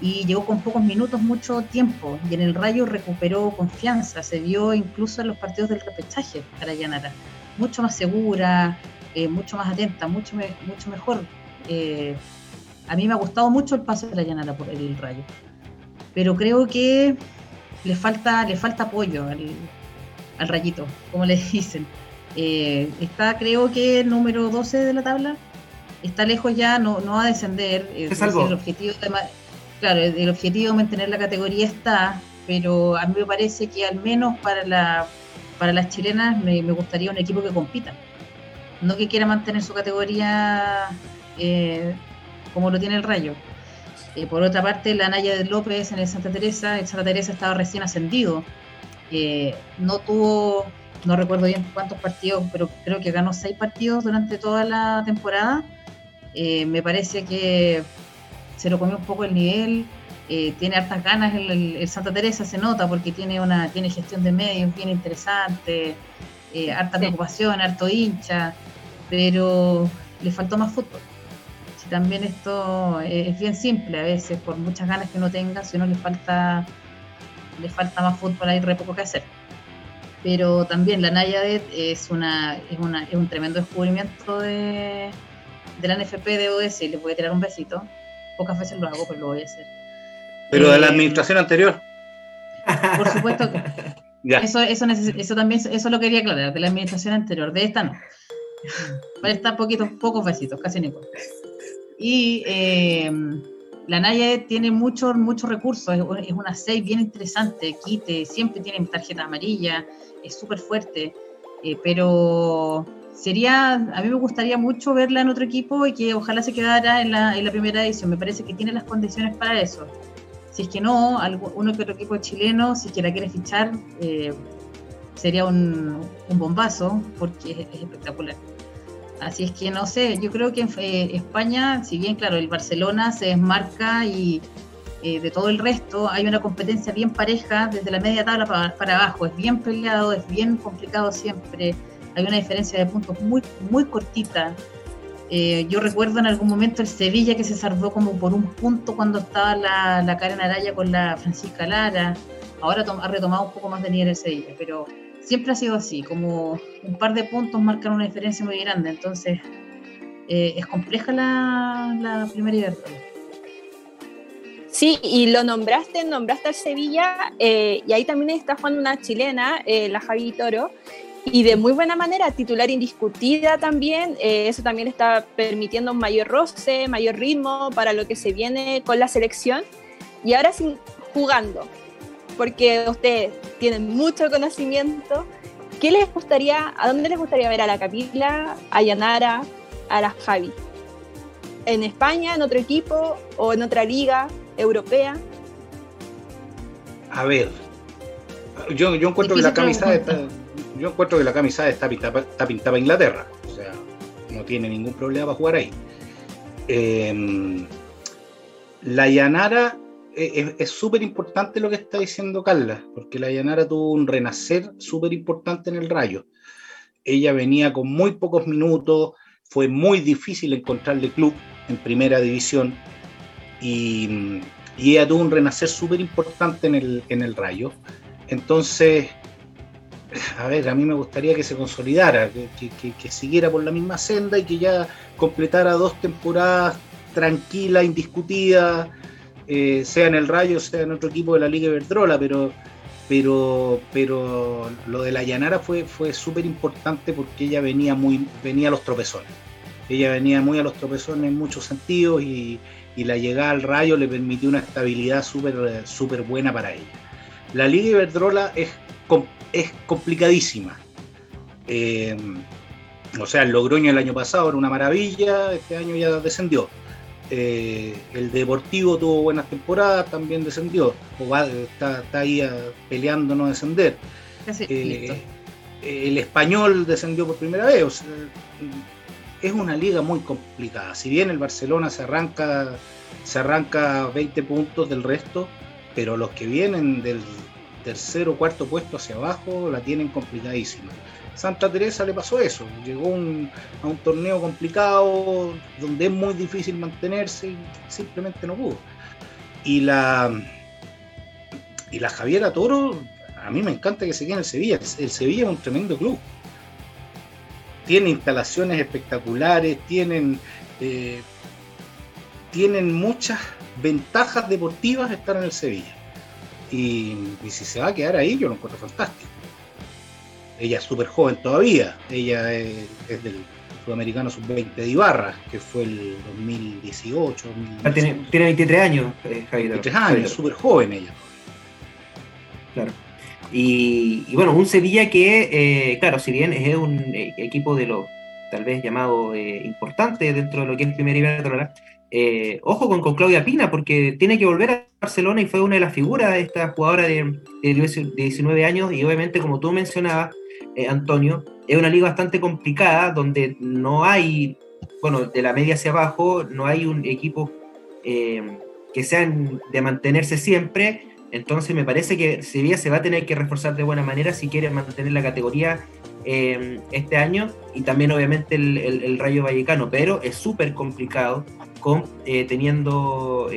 y llegó con pocos minutos mucho tiempo y en el Rayo recuperó confianza, se vio incluso en los partidos del repechaje para Yanara, mucho más segura, eh, mucho más atenta, mucho, mucho mejor. Eh, a mí me ha gustado mucho el paso de la Llanara por el Rayo, pero creo que le falta, le falta apoyo al, Rayito, como le dicen. Eh, está, creo que el número 12 de la tabla, está lejos ya, no, no va a descender. Es el objetivo de, claro, el objetivo de mantener la categoría está, pero a mí me parece que al menos para, la, para las chilenas me gustaría un equipo que compita no que quiera mantener su categoría eh, como lo tiene el Rayo. Eh, por otra parte, la Naya de López en el Santa Teresa, el Santa Teresa estaba recién ascendido. Eh, no tuvo, no recuerdo bien cuántos partidos, pero creo que ganó seis partidos durante toda la temporada. me parece que se lo comió un poco el nivel. tiene hartas ganas el, Santa Teresa, se nota, porque tiene una tiene gestión de medios bien interesante, harta preocupación, harto hincha pero le faltó más fútbol. Si también esto es bien simple a veces, por muchas ganas que uno tenga, si uno le falta, le falta más fútbol, hay re poco que hacer. Pero también la Nayadet es, una, es, una, es un tremendo descubrimiento de, de la NFP, debo decir, le voy a tirar un besito. Pocas veces lo hago, pero lo voy a hacer. Pero de la eh, administración anterior. Por supuesto que. Eso, eso, eso también, eso lo quería aclarar, de la administración anterior, de esta no. Para estar poquitos, pocos besitos, casi ni Y eh, la Naya tiene muchos muchos recursos, es, una 6 bien interesante, quite, siempre tiene tarjeta amarilla, es súper fuerte, eh, pero sería, a mí me gustaría mucho verla en otro equipo y que ojalá se quedara en la, primera edición, me parece que tiene las condiciones para eso. Si es que no, uno que otro equipo chileno, si la quiere fichar, eh, sería un, bombazo porque es, espectacular. Así es que no sé, yo creo que en eh, España, si bien claro, el Barcelona se desmarca y eh, de todo el resto hay una competencia bien pareja desde la media tabla para, abajo, es bien peleado, es bien complicado siempre, hay una diferencia de puntos muy, muy cortita. Eh, yo recuerdo en algún momento el Sevilla que se salvó como por un punto cuando estaba la, la Karen Araya con la Francisca Lara. Ahora ha retomado un poco más de nivel el Sevilla, pero siempre ha sido así, como un par de puntos marcan una diferencia muy grande, entonces eh, es compleja la, la primera Iberdrola. Sí, y lo nombraste, nombraste al Sevilla, eh, y ahí también está jugando una chilena, la Javi Toro, y de muy buena manera, titular indiscutida también, eso también está permitiendo un mayor roce, mayor ritmo para lo que se viene con la selección, y ahora sin, jugando, porque ustedes tienen mucho conocimiento. ¿Qué les gustaría, a dónde les gustaría ver a la Capila, a Yanara, a la Javi? ¿En España, en otro equipo o en otra liga europea? A ver, yo, yo encuentro que la camisa está, yo encuentro que la camisa está pintada, está Inglaterra, o sea, no tiene ningún problema para jugar ahí. Em, la Yanara es súper importante lo que está diciendo Carla, porque la Yanara tuvo un renacer súper importante en el Rayo. Ella venía con muy pocos minutos, fue muy difícil encontrarle club en primera división y, ella tuvo un renacer súper importante en el, en el Rayo. Entonces, a ver, a mí me gustaría que se consolidara, que, siguiera por la misma senda y que ya completara dos temporadas tranquilas, indiscutidas eh, sea en el Rayo, sea en otro equipo de la Liga Iberdrola, pero, pero, pero lo de la Llanara fue, fue súper importante porque ella venía, muy, venía a los tropezones. ella venía muy a los tropezones en muchos sentidos y, la llegada al rayo le permitió una estabilidad súper super buena para ella. La Liga Iberdrola es, es complicadísima. Eh, o sea, el Logroño el año pasado era una maravilla, este año ya descendió. Eh, el Deportivo tuvo buenas temporadas, también descendió. O está, ahí ah, peleando no descender. Eh, el español descendió por primera vez. es una liga muy complicada. Si bien el Barcelona se arranca, se arranca 20 puntos del resto, pero los que vienen del tercero o cuarto puesto hacia abajo la tienen complicadísima. Santa Teresa le pasó eso, llegó a un torneo complicado donde es muy difícil mantenerse y simplemente no pudo. Y la, y la Javiera Toro, a mí me encanta que se quede en el Sevilla. El Sevilla es un tremendo club. Tiene instalaciones espectaculares, tienen, eh, tienen muchas ventajas deportivas estar en el Sevilla. Y, y si se va a quedar ahí, yo lo encuentro fantástico. Ella es súper joven todavía. Ella es, del Sudamericano Sub-20 de Ibarra, que fue el 2018. Ah, tiene, 23 años, eh, Javier. 23 años, súper joven ella. Claro. Y, bueno, un Sevilla que, eh, claro, si bien es un eh, equipo de los tal vez llamado eh, importante dentro de lo que es Primera Iberdrola, eh, ojo con, Claudia Pina, porque tiene que volver a Barcelona y fue una de las figuras de esta jugadora de, de 19 años y obviamente, como tú mencionabas, eh, Antonio, es una liga bastante complicada donde no hay, bueno, de la media hacia abajo, no hay un equipo eh, que sean de mantenerse siempre. Entonces me parece que Sevilla se va a tener que reforzar de buena manera si quiere mantener la categoría eh, este año y también obviamente el, Rayo Vallecano, pero es súper complicado con, teniendo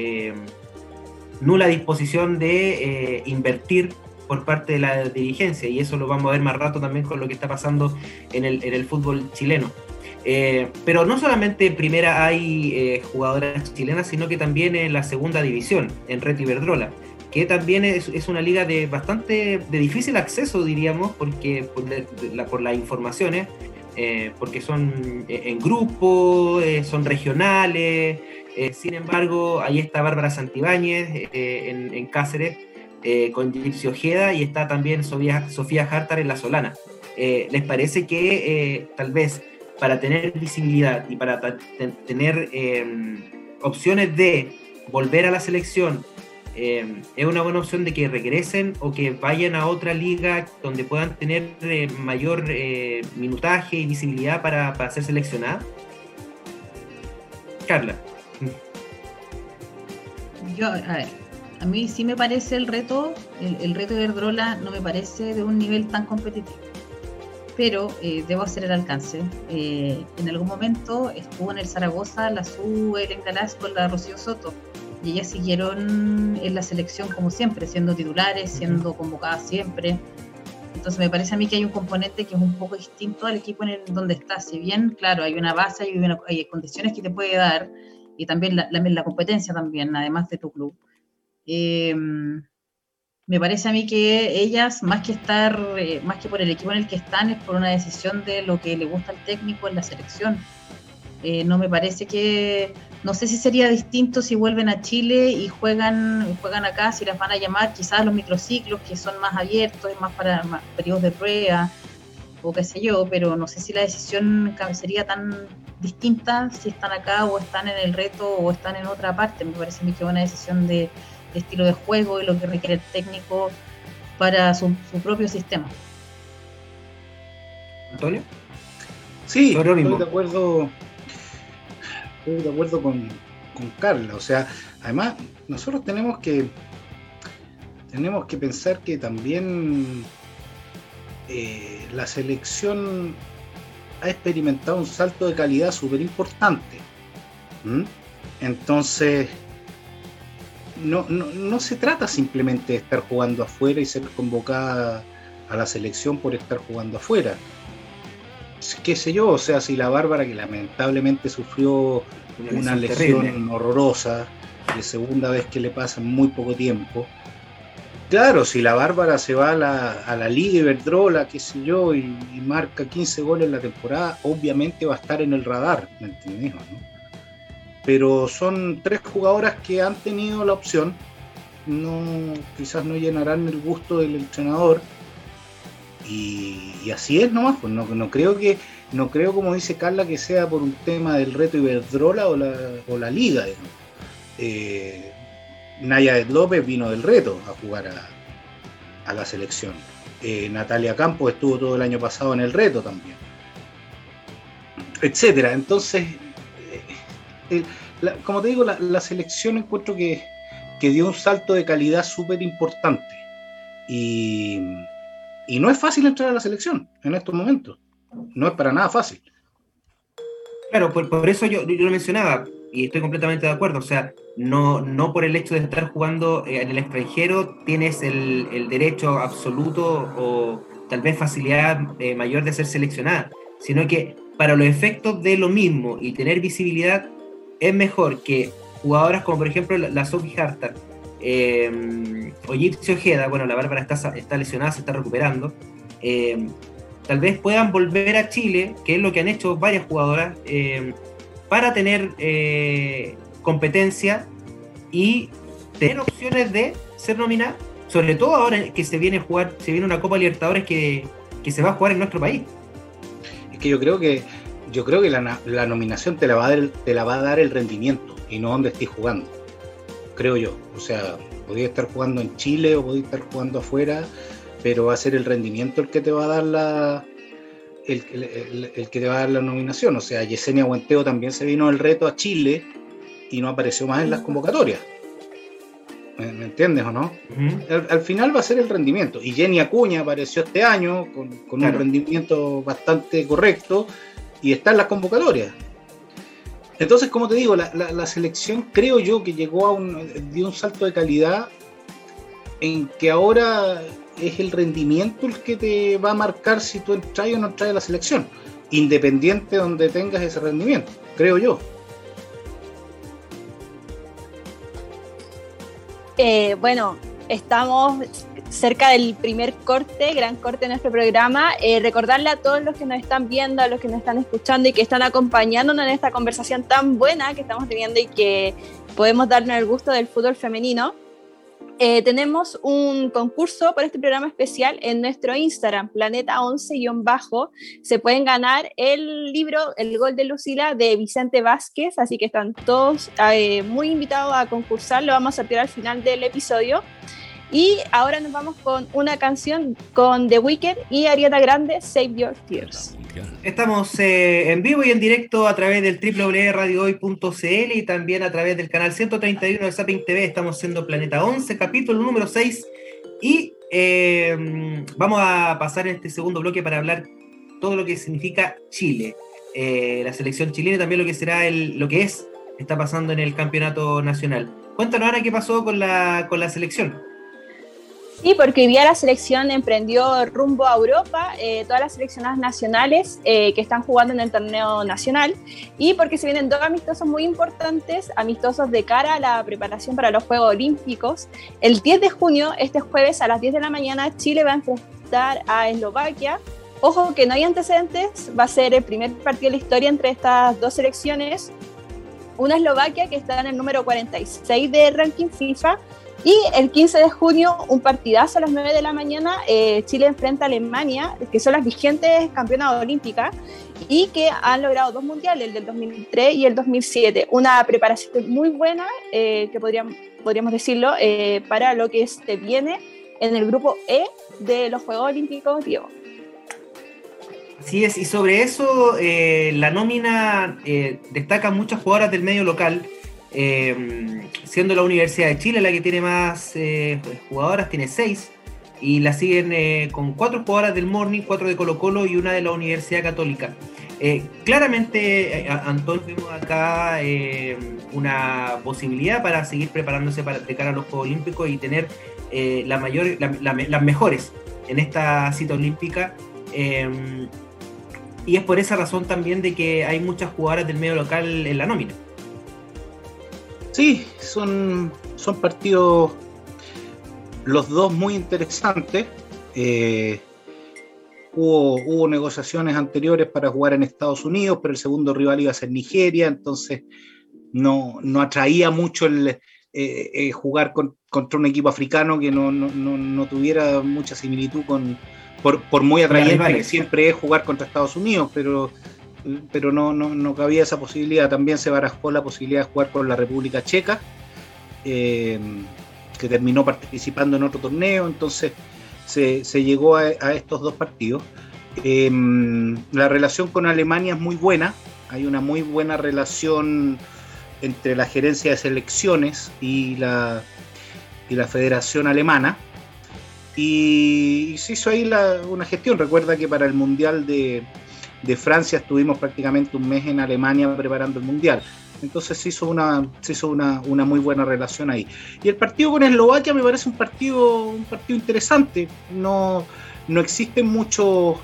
nula disposición de invertir por parte de la dirigencia y eso lo vamos a ver más rato también con lo que está pasando en el, fútbol chileno. Eh, pero no solamente en primera hay eh, jugadoras chilenas, sino que también en la segunda división, en Red Iberdrola, que también es, una liga de bastante de difícil acceso, diríamos, porque por, las informaciones, eh, porque son en grupo, son regionales. sin embargo, ahí está Bárbara Santibáñez en, Cáceres, eh, con Gypsy Ojeda y está también Sofía, Sofía Hartar en La Solana. Eh, ¿Les parece que eh, tal vez para tener visibilidad y para tener em, opciones de volver a la selección, em, es una buena opción de que regresen o que vayan a otra liga donde puedan tener mayor minutaje y visibilidad para, para ser seleccionada? Carla. Yo, a ver, a mí sí me parece el reto, el, reto de Verdrola no me parece de un nivel tan competitivo, pero eh, debo hacer el alcance. Eh, en algún momento estuvo en el Zaragoza la Su Ellen Galás con la Rocío Soto y ellas siguieron en la selección como siempre, siendo titulares, siendo convocadas siempre. Entonces me parece a mí que hay un componente que es un poco distinto al equipo en el donde está. Si bien, claro, hay una base, hay, hay condiciones que te puede dar y también la, la competencia también, además de tu club eh, me parece a mí que ellas, más que estar, eh, más que por el equipo en el que están, es por una decisión de lo que le gusta al técnico en la selección. Eh, no me parece que, no sé si sería distinto si vuelven a Chile y juegan, juegan acá, si las van a llamar quizás los microciclos que son más abiertos, es más para periodos de prueba o qué sé yo, pero no sé si la decisión sería tan distinta si están acá o están en el reto o están en otra parte. Me parece a mí que es una decisión de, estilo de juego y lo que requiere el técnico para su, propio sistema. ¿Antonio? Sí, estoy de acuerdo, estoy de acuerdo con, con Carla. O sea, además, nosotros tenemos que tenemos que pensar que también eh, la selección ha experimentado un salto de calidad súper importante. Entonces, no, no, se trata simplemente de estar jugando afuera y ser convocada a la selección por estar jugando afuera. Qué sé yo, o sea, si la Bárbara, que lamentablemente sufrió una, lesión horrorosa, de segunda vez que le pasa en muy poco tiempo, Claro, si la Bárbara se va a la, a la Liga Iberdrola, qué sé yo, y, marca 15 goles en la temporada, obviamente va a estar en el radar, ¿me entiendes? Pero son tres jugadoras que han tenido la opción, no, quizás no llenarán el gusto del entrenador, y, así es nomás, pues no, no, creo que, no creo como dice Carla que sea por un tema del reto Iberdrola o la, o la liga. Eh, Naya López vino del reto a jugar a, la selección. Eh, Natalia Campos estuvo todo el año pasado en el reto también. Etcétera. Entonces, eh, como te digo, la, selección encuentro que, dio un salto de calidad súper importante. Y, no es fácil entrar a la selección en estos momentos. No es para nada fácil. Claro, por, eso yo, yo, lo mencionaba y estoy completamente de acuerdo. O sea, no, no por el hecho de estar jugando eh, en el extranjero tienes el, el derecho absoluto o tal vez facilidad eh, mayor de ser seleccionada, sino que para los efectos de lo mismo y tener visibilidad es mejor que jugadoras como por ejemplo la, Sophie Hartar eh, o Gypsy Ojeda, bueno, la Bárbara está, lesionada, se está recuperando, eh, tal vez puedan volver a Chile, que es lo que han hecho varias jugadoras, para tener eh, competencia y tener opciones de ser nominada, sobre todo ahora que se viene a jugar, se viene una Copa Libertadores que, se va a jugar en nuestro país. Es que yo creo que yo creo que la, la nominación te la, va a dar, te la va a dar el rendimiento y no donde estés jugando. Creo yo. O sea, podía estar jugando en Chile o podía estar jugando afuera, pero va a ser el rendimiento el que te va a dar la, el, que te va a dar la nominación. O sea, Yesenia Guenteo también se vino el reto a Chile y no apareció más en las convocatorias. ¿Me, entiendes o no? al, final va a ser el rendimiento. Y Jenny Acuña apareció este año con, un rendimiento bastante correcto y está en las convocatorias. Entonces, como te digo, la, selección creo yo que llegó a un, dio un salto de calidad en que ahora es el rendimiento el que te va a marcar si tú entras o no entras a la selección, independiente de donde tengas ese rendimiento, creo yo. Eh, bueno, estamos cerca del primer corte, gran corte de nuestro programa. Eh, recordarle a todos los que nos están viendo, a los que nos están escuchando y que están acompañándonos en esta conversación tan buena que estamos teniendo y que podemos darnos el gusto del fútbol femenino eh, tenemos un concurso por este programa especial en nuestro Instagram, planeta11-bajo. Se pueden ganar el libro El Gol de Lucila de Vicente Vázquez, así que están todos eh, muy invitados a concursar. Lo vamos a sortear al final del episodio. Y ahora nos vamos con una canción con The Wicked y Ariana Grande, Save Your Tears. Estamos eh, en vivo y en directo a través del www.radiohoy.cl y también a través del canal 131 de Zapping TV. Estamos siendo Planeta 11, capítulo número 6. Y eh, vamos a pasar en este segundo bloque para hablar todo lo que significa Chile. Eh, la selección chilena y también lo que será el, lo que es, está pasando en el campeonato nacional. Cuéntanos ahora qué pasó con la, con la selección. Sí, porque hoy día la selección emprendió rumbo a Europa, eh, todas las seleccionadas nacionales eh, que están jugando en el torneo nacional, y porque se vienen dos amistosos muy importantes, amistosos de cara a la preparación para los Juegos Olímpicos. El 10 de junio, este jueves a las 10 de la mañana, Chile va a enfrentar a Eslovaquia. Ojo que no hay antecedentes, va a ser el primer partido de la historia entre estas dos selecciones. Una Eslovaquia que está en el número 46 de ranking FIFA y el 15 de junio, un partidazo a las 9 de la mañana, eh, Chile enfrenta a Alemania, que son las vigentes campeonas olímpicas y que han logrado dos mundiales, el del 2003 y el 2007. Una preparación muy buena, eh, que podríamos, decirlo, eh, para lo que se viene en el grupo E de los Juegos Olímpicos, Diego. Así es, y sobre eso la nómina destaca muchas jugadoras del medio local eh, siendo la Universidad de Chile la que tiene más eh, jugadoras, tiene seis, y la siguen eh, con cuatro jugadoras del Morning, cuatro de Colo Colo y una de la Universidad Católica. claramente, Antonio, vimos acá una posibilidad para seguir preparándose para, de cara a los Juegos Olímpicos y tener la mayor, las mejores en esta cita olímpica. y es por esa razón también de que hay muchas jugadoras del medio local en la nómina. Sí, son, son partidos los dos muy interesantes. Eh, hubo, hubo, negociaciones anteriores para jugar en Estados Unidos, pero el segundo rival iba a ser Nigeria, entonces no, no atraía mucho el eh, eh, jugar contra un equipo africano que no, no, no, tuviera mucha similitud con, por, por muy atrayente que siempre es jugar contra Estados Unidos, pero pero no, no, no, cabía esa posibilidad. También se barajó la posibilidad de jugar con la República Checa, eh, que terminó participando en otro torneo, entonces se, se llegó a, estos dos partidos. Eh, la relación con Alemania es muy buena, hay una muy buena relación entre la gerencia de selecciones y la, y la Federación Alemana. Y, se hizo ahí una gestión. Recuerda que para el Mundial de, de Francia estuvimos prácticamente un mes en Alemania preparando el Mundial. Entonces se hizo una, se hizo una, muy buena relación ahí. Y el partido con Eslovaquia me parece un partido, un partido interesante. No, no existen muchos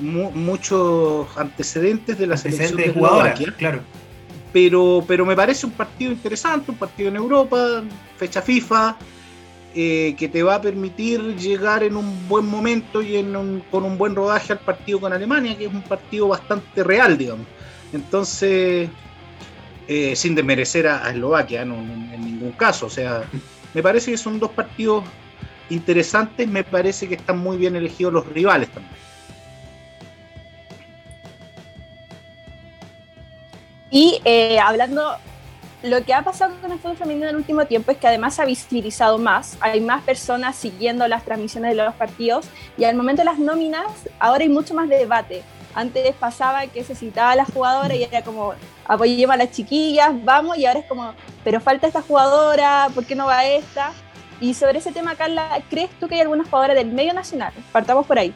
muchos antecedentes de la selección de Eslovaquia. Claro. Pero, pero me parece un partido interesante, un partido en Europa, fecha FIFA, eh, que te va a permitir llegar en un buen momento y con un buen rodaje al partido con Alemania, que es un partido bastante real, digamos. Entonces, eh, sin desmerecer a, Eslovaquia en ningún caso, o sea, me parece que son dos partidos interesantes, me parece que están muy bien elegidos los rivales también. Y eh, hablando lo que ha pasado con el fútbol femenino en el último tiempo es que además ha visibilizado más, hay más personas siguiendo las transmisiones de los partidos y al momento de las nóminas ahora hay mucho más debate. Antes pasaba que se citaba a la jugadora y era como, apoyemos a las chiquillas, vamos, y ahora es como, pero falta esta jugadora, ¿por qué no va esta? Y sobre ese tema, Carla, ¿crees tú que hay alguna jugadora del medio nacional, partamos por ahí,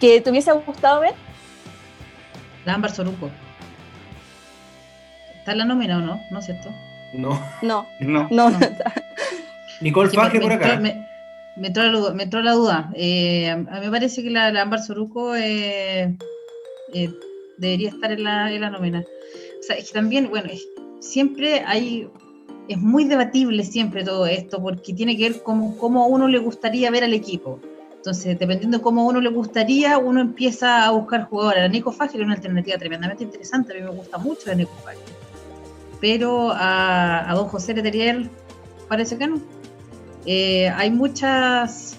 que te hubiese gustado ver? Lámbar Soruco. ¿Está en la nómina o no? ¿No es cierto? No. No. No. no. Nicole Faje por acá. Me, me, entró la, me, entró la, duda. Eh, a mí me parece que la, la Ámbar Soruco eh, eh, debería estar en la, en la nómina. O sea, es que también, bueno, siempre hay. Es muy debatible siempre todo esto, porque tiene que ver con cómo a uno le gustaría ver al equipo. Entonces, dependiendo de cómo a uno le gustaría, uno empieza a buscar jugadores. La Nico es una alternativa tremendamente interesante. A mí me gusta mucho la Nico pero a, don José Leteriel parece que no. Eh, hay muchas,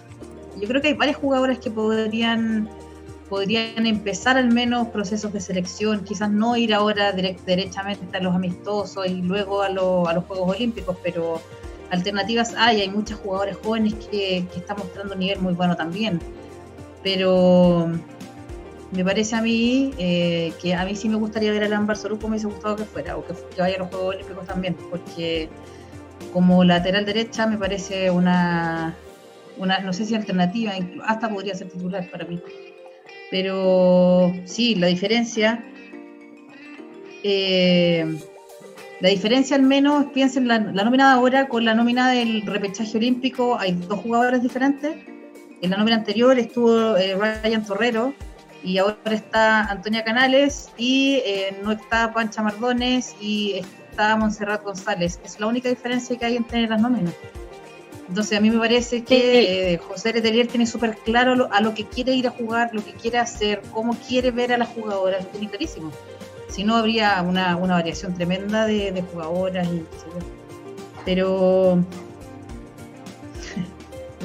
yo creo que hay varias jugadoras que podrían podrían empezar al menos procesos de selección, quizás no ir ahora direct, derechamente a los amistosos y luego a, a, los Juegos Olímpicos, pero alternativas hay, hay muchas jugadoras jóvenes que, que están mostrando un nivel muy bueno también. Pero me parece a mí eh, que a mí sí me gustaría ver a Lambar Soruco, me hubiese gustado que fuera, o que, vaya a los Juegos Olímpicos también, porque como lateral derecha me parece una, una no sé si alternativa, hasta podría ser titular para mí. Pero sí, la diferencia, eh, la diferencia al menos, piensen la, la ahora con la nómina del repechaje olímpico, hay dos jugadores diferentes. En la nómina anterior estuvo eh, Ryan Torrero, y ahora está Antonia Canales y eh, no está Pancha Mardones y está Montserrat González. Es la única diferencia que hay entre las nóminas. Entonces a mí me parece que eh, José Letelier tiene súper claro a lo que quiere ir a jugar, lo que quiere hacer, cómo quiere ver a las jugadoras, lo tiene clarísimo. Si no habría una, una variación tremenda de, de jugadoras y Pero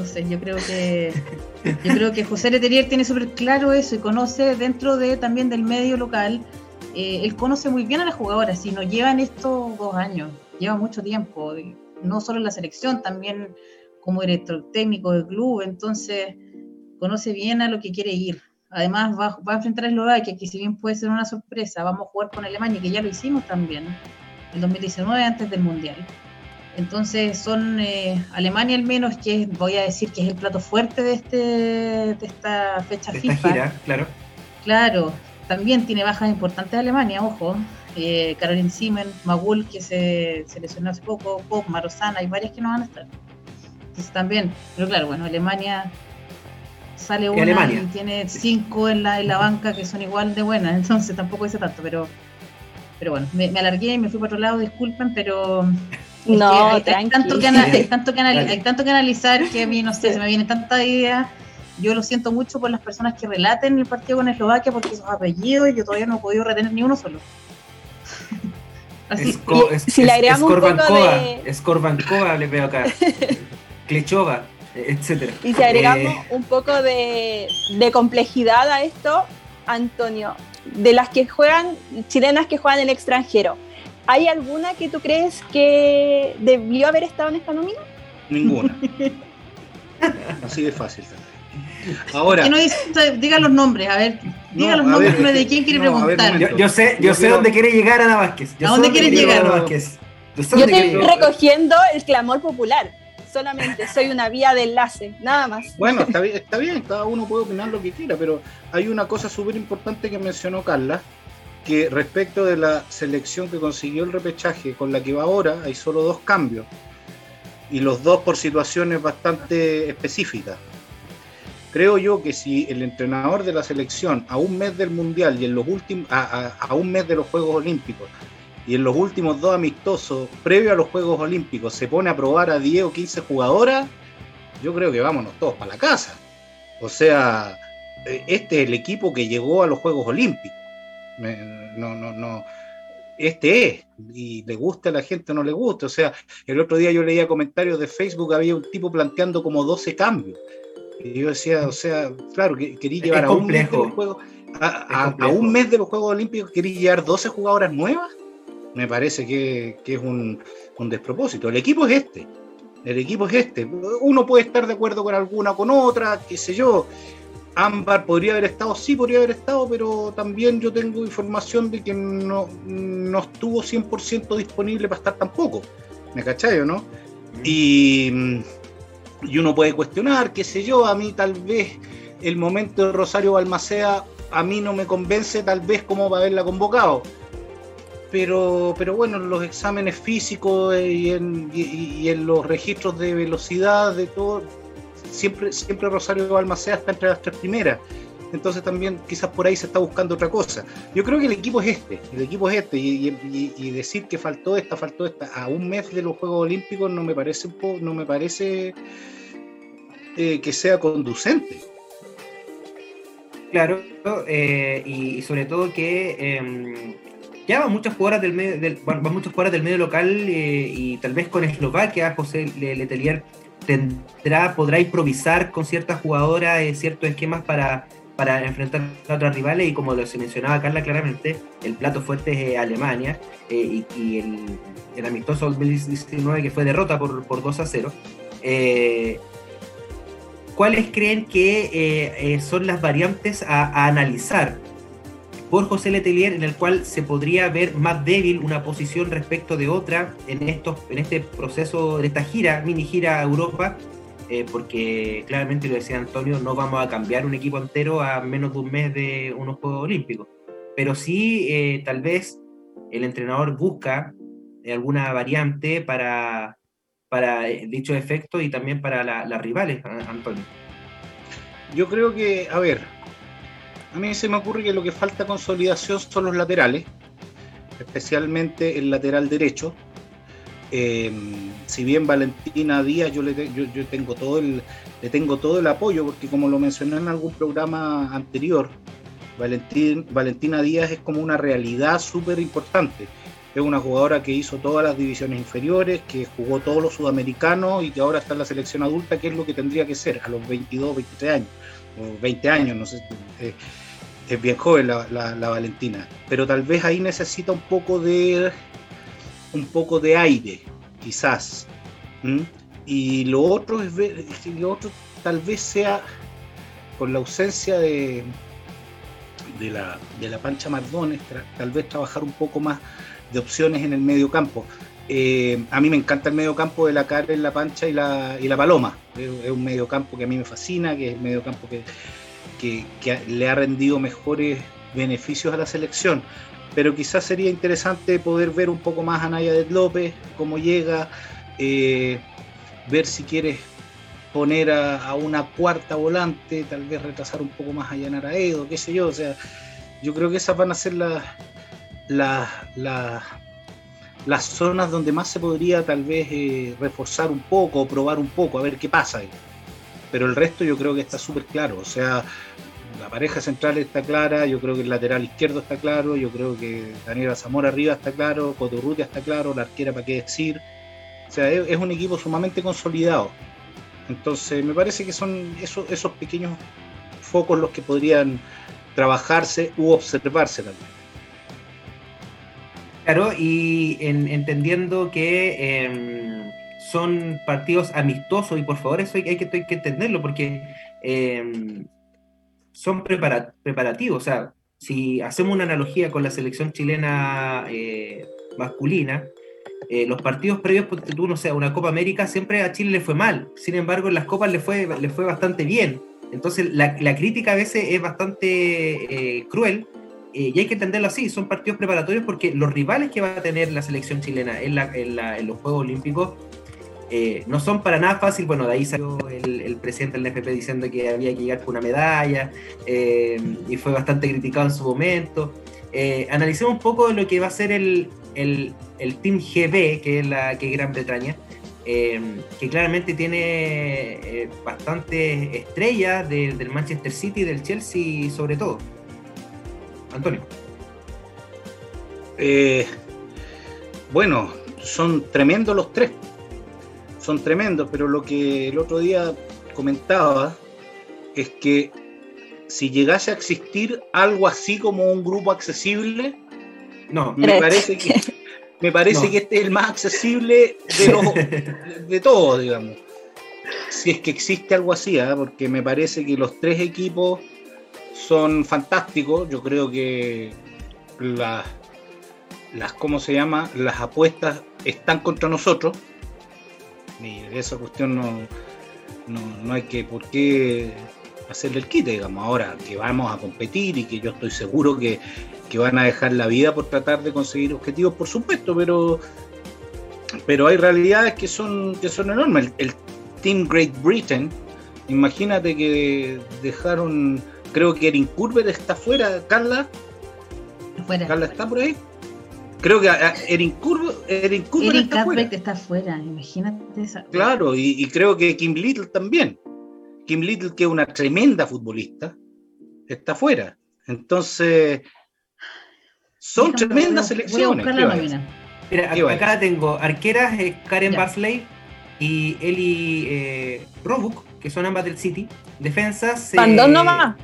no sé, yo creo que yo creo que José Leterier tiene súper claro eso y conoce dentro de también del medio local, eh, él conoce muy bien a las jugadoras, y nos llevan estos dos años, lleva mucho tiempo, no solo en la selección, también como director técnico del club, entonces conoce bien a lo que quiere ir. Además va, a enfrentar a Eslovaquia, que si bien puede ser una sorpresa, vamos a jugar con Alemania, que ya lo hicimos también, en 2019 antes del Mundial. Entonces son eh, Alemania al menos, que voy a decir que es el plato fuerte de, este, de esta fecha de FIFA. Esta gira, claro. Claro, también tiene bajas importantes de Alemania, ojo. Eh, Caroline Siemens, Magul, que se, se, lesionó hace poco, Pop, Marosana, hay varias que no van a estar. Entonces también, pero claro, bueno, Alemania sale una y tiene cinco en la, en la banca que son igual de buenas, entonces tampoco dice tanto, pero, pero bueno, me, me alargué y me fui para otro lado, disculpen, pero No, hay, tanto que, hay, tanto que Dale. tanto que analizar que a mí, no sé, se me vienen tantas ideas. Yo lo siento mucho por las personas que relaten el partido con Eslovaquia porque esos apellidos yo todavía no he podido retener ni uno solo. Así, Esco- y es- si le agregamos un poco Skorbankova, de- Skorbankova le veo acá. Klechova, etcétera. Y si agregamos Eh, un poco de, de complejidad a esto, Antonio, de las que juegan, chilenas que juegan en el extranjero, ¿hay alguna que tú crees que debió haber estado en esta nómina? Ninguna. Así de fácil. Ahora, ¿Qué no dice? Diga los nombres, a ver, diga No, los nombres ver, de quién quiere no, a ver, preguntar. yo, yo sé, yo Yo sé quiero- dónde quiere llegar Ana Vázquez. Yo ¿A dónde llegar? Ana Vázquez. Yo Yo estoy recogiendo el clamor popular, solamente soy una vía de enlace, nada más. Bueno, está bien, está bien, cada uno puede opinar lo que quiera, pero hay una cosa súper importante que mencionó Carla, respecto de la selección que consiguió el repechaje con la que va ahora, hay solo dos cambios, y los dos por situaciones bastante específicas. Creo yo que si el entrenador de la selección a un mes del Mundial y en los últimos, a, a- a un mes de los Juegos Olímpicos, y en los últimos dos amistosos, previo a los Juegos Olímpicos, se pone a probar a 10 o 15 jugadoras, yo creo que vámonos todos para la casa. O sea, eh, este es el equipo que llegó a los Juegos Olímpicos. Me- No, no, no. Este es, y le gusta a la gente o no le gusta. O sea, el otro día yo leía comentarios de Facebook, había un tipo planteando como 12 cambios. Y yo decía, o sea, claro, que quería llevar a un mes de los Juegos, a, a- un mes de los Juegos Olímpicos, quería llevar 12 jugadoras nuevas. Me parece que, que es un, un despropósito. El equipo es este. El equipo es este. Uno puede estar de acuerdo con alguna, con otra, qué sé yo. Ámbar podría haber estado, sí podría haber estado, pero también yo tengo información de que no, no estuvo 100% disponible para estar tampoco. ¿Me cachai o no? Y, y uno puede cuestionar, qué sé yo, a mí tal vez el momento de Rosario Balmacea a mí no me convence tal vez como para haberla convocado. Pero, pero bueno, en los exámenes físicos y en, y- y en los registros de velocidad, de todo, siempre, siempre Rosario Balmacea está entre las tres primeras. Entonces también quizás por ahí se está buscando otra cosa. Yo creo que el equipo es este, el equipo es este, y, decir que faltó esta, faltó esta, a un mes de los Juegos Olímpicos no me parece un po- no me parece eh, que sea conducente. Claro, eh, y, sobre todo que eh, ya van muchas jugadoras del medio, del, van, muchas jugadoras del medio local eh, y tal vez con Eslovaquia José Le- Letelier tendrá, podrá improvisar con ciertas jugadoras eh, ciertos esquemas para, para enfrentar a otras rivales y como lo se mencionaba Carla claramente, el plato fuerte es eh, Alemania eh, y, el, el amistoso 2019 que fue derrota por, por 2 a 0. eh, ¿Cuáles creen que son las variantes a analizar por José Letelier en el cual se podría ver más débil una posición respecto de otra en, estos, en este proceso, en esta gira, mini gira a Europa? Eh, porque claramente lo decía Antonio, no vamos a cambiar un equipo entero a menos de un mes de unos Juegos Olímpicos. Pero sí, eh, tal vez el entrenador busca eh, alguna variante para, para dicho efecto y también para la- las rivales, a- Antonio. Yo creo que, a ver, a mí se me ocurre que lo que falta consolidación son los laterales, especialmente el lateral derecho. Eh, si bien Valentina Díaz, yo, le, yo, tengo todo el, le tengo todo el apoyo, porque como lo mencioné en algún programa anterior, Valentina Díaz es como una realidad súper importante. Es una jugadora que hizo todas las divisiones inferiores, que jugó todos los sudamericanos y que ahora está en la selección adulta, que es lo que tendría que ser a los 22, 23 años, o 20 años, no sé. eh, es bien joven la, Valentina, pero tal vez ahí necesita un poco de un poco de aire, quizás. Y lo otro es ver, lo otro tal vez sea con la ausencia de de la, de la Pancha Mardones, tal vez trabajar un poco más de opciones en el medio campo. Eh, a mí me encanta el medio campo de la Karen, la Pancha y la, y la Paloma. Es, es un medio campo que a mí me fascina, que es el medio campo que, que, le ha rendido mejores beneficios a la selección. Pero quizás sería interesante poder ver un poco más a Naya de López, cómo llega, eh, ver si quieres poner a, una cuarta volante, tal vez retrasar un poco más a Yanara Edo, qué sé yo. O sea, yo creo que esas van a ser las las las las zonas donde más se podría tal vez eh, reforzar un poco, probar un poco, a ver qué pasa ahí. Pero el resto yo creo que está súper claro. O sea, la pareja central está clara, yo creo que el lateral izquierdo está claro, yo creo que Daniela Zamora arriba está claro, Coturrutia está claro, la arquera para qué decir. O sea, es, un equipo sumamente consolidado. Entonces, me parece que son esos, pequeños focos los que podrían trabajarse u observarse también. Claro, y entendiendo que em, son partidos amistosos, y por favor eso hay, que, entenderlo, porque em, son preparativos. O sea, si hacemos una analogía con la selección chilena eh, masculina, eh, los partidos previos, tú no sé, una Copa América siempre a Chile le fue mal. Sin embargo, en las copas le fue, le fue bastante bien. Entonces, la, crítica a veces es bastante eh, cruel y hay que entenderlo así, son partidos preparatorios porque los rivales que va a tener la selección chilena en, en los Juegos Olímpicos eh, no son para nada fácil. Bueno, de ahí salió el, presidente del NFP diciendo que había que llegar con una medalla eh, y fue bastante criticado en su momento. Eh, analicemos un poco lo que va a ser el, Team GB, que es la que Gran Bretaña, que claramente tiene bastantes estrellas del Manchester City del Chelsea sobre todo. Antonio. bueno, son tremendos los tres son tremendos, pero lo que el otro día comentaba es que si llegase a existir algo así como un grupo accesible, no, me parece que me parece que este es el más accesible de, de todos, digamos. Si es que existe algo así, ¿ah? porque me parece que los tres equipos son fantásticos. Yo creo que las, las ¿cómo se llama? Las apuestas están contra nosotros y esa cuestión no, no, hay que por qué hacerle el quite, digamos. Ahora que vamos a competir y que yo estoy seguro que, van a dejar la vida por tratar de conseguir objetivos, por supuesto, pero, pero hay realidades que son, que son enormes. El, Team Great Britain, imagínate que dejaron, creo que Erin Curver está fuera, Carla. Carla está por ahí. Creo que Erin Erin está, fuera. está fuera, imagínate esa. Claro, y, creo que Kim Little también. Kim Little, que es una tremenda futbolista, está fuera. Entonces, son tremendas selecciones. Mira, acá la tengo. Arqueras eh, Karen Barsley y Eli eh, Robuk, que son ambas del City. Defensas. ¿Van dos eh, nomás?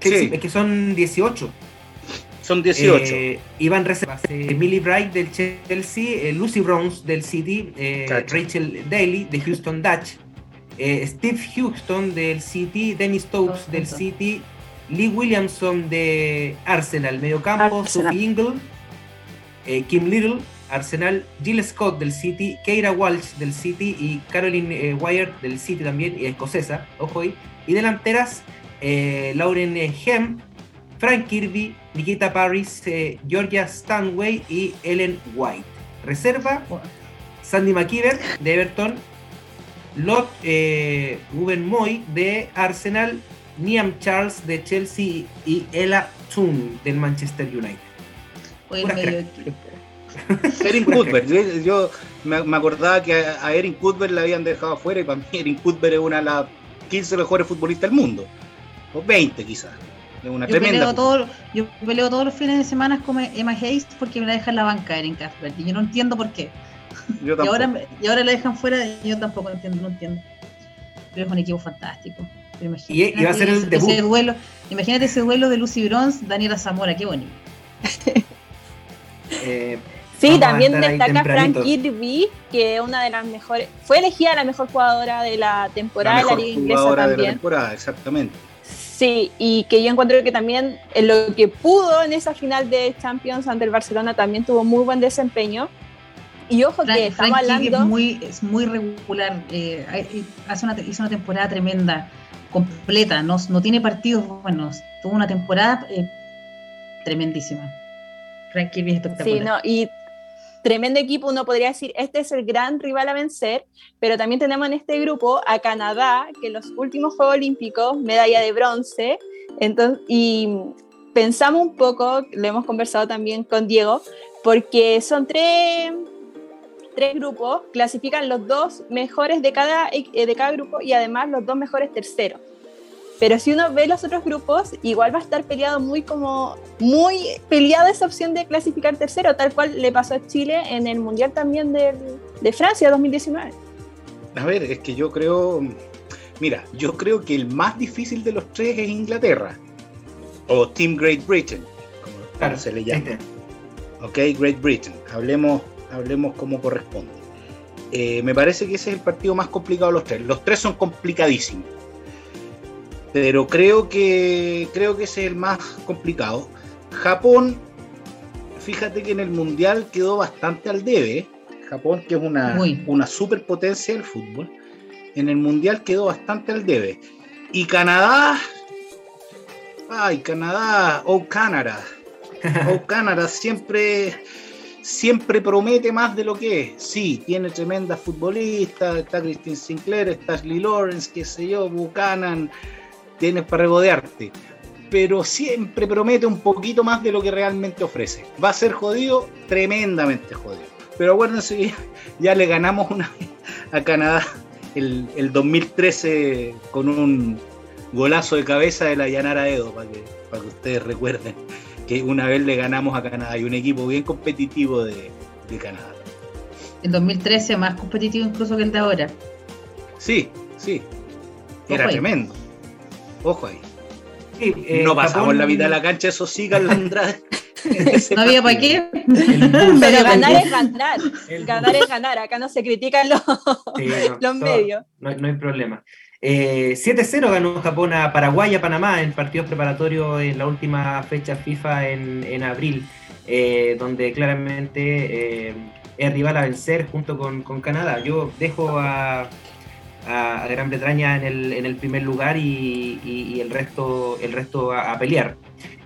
Sí, es que son 18. Son 18. Eh, Iván Reservas, eh, Millie Bright del Chelsea, eh, Lucy Browns del City, Rachel Daly de Houston Dutch, Steve Houston del City, Dennis Stokes del City, Lee Williamson de Arsenal, mediocampo, Sophie Ingle, Kim Little, Arsenal, Jill Scott del City, Keira Walsh del City y Caroline Wyatt del City también, y escocesa, ojo ahí. Y delanteras, Lauren Hem, Frank Kirby, Nikita Paris, eh, Georgia Stanway y Ellen White. Reserva, Sandy McKeever de Everton, Lot eh, Moy de Arsenal, Niam Charles de Chelsea. Y Ella Toon del Manchester United. Erin Cuthbert, yo, me, acordaba que a, Erin Cuthbert la habían dejado afuera y para mí Erin Cuthbert es una de las 15 mejores futbolistas del mundo, o 20 quizás yo Peleo todo, yo peleo todos los fines de semana con Emma Hayes porque me la dejan en la banca en Casper y yo no entiendo por qué. y, ahora, y ahora la dejan fuera y yo tampoco entiendo, no entiendo. Pero es un equipo fantástico. y, va a ser el debut. Ese duelo, imagínate ese duelo de Lucy Bronze, Daniela Zamora, qué bonito. eh, sí, también destaca Frank Kirby, que una de las mejores, fue elegida la mejor jugadora de la temporada de la Liga Inglesa también. De la temporada, exactamente. Sí, y que yo encuentro que también en lo que pudo en esa final de Champions ante el Barcelona también tuvo muy buen desempeño. Y ojo que estamos hablando. Es muy, es muy regular, eh, hace una, hizo una temporada tremenda, completa, no, no tiene partidos buenos, tuvo una temporada eh, tremendísima. Frank Kirby es espectacular. Sí, no, y tremendo equipo, uno podría decir, este es el gran rival a vencer, pero también tenemos en este grupo a Canadá, que en los últimos Juegos Olímpicos, medalla de bronce, entonces, y pensamos un poco, lo hemos conversado también con Diego, porque son tres, tres grupos, clasifican los dos mejores de cada, eh, de cada grupo y además los dos mejores terceros. Pero si uno ve los otros grupos, igual va a estar peleado muy como muy peleada esa opción de clasificar tercero, tal cual le pasó a Chile en el Mundial también de, de Francia 2019. A ver, es que yo creo, mira, yo creo que el más difícil de los tres es Inglaterra o Team Great Britain, como se le llama. Ok, Great Britain. Hablemos, hablemos como corresponde. Eh, me parece que ese es el partido más complicado de los tres. Los tres son complicadísimos pero creo que creo que ese es el más complicado. Japón, fíjate que en el mundial quedó bastante al debe. Japón, que es una, una superpotencia del fútbol, en el mundial quedó bastante al debe. Y Canadá, ay, Canadá, oh Canadá, oh Canadá, siempre siempre promete más de lo que es. Sí, tiene tremendas futbolistas, está Christine Sinclair, está Ashley Lawrence, qué sé yo, Buchanan, tienes para regodearte, pero siempre promete un poquito más de lo que realmente ofrece. Va a ser jodido, tremendamente jodido. Pero acuérdense que ya, le ganamos una vez a Canadá el, 2013 con un golazo de cabeza de la Yanara Edo, para que, para que ustedes recuerden que una vez le ganamos a Canadá y un equipo bien competitivo de, Canadá. El 2013 más competitivo incluso que el de ahora. Sí, sí. Era tremendo. Ojo ahí. Eh, no pasamos la vida a la cancha, eso sí, Andrade. no había para qué. Pero ganar es ganar. Ganar es ganar. Acá no se critican los, los medios. No, hay problema. 7-0 eh, ganó Japón a Paraguay, a Panamá en partidos preparatorios en la última fecha FIFA en, en abril, eh, donde claramente es rival a vencer junto con, con Canadá. Yo dejo a, a, Gran Bretaña en el, en el primer lugar y, el resto, el resto a, pelear.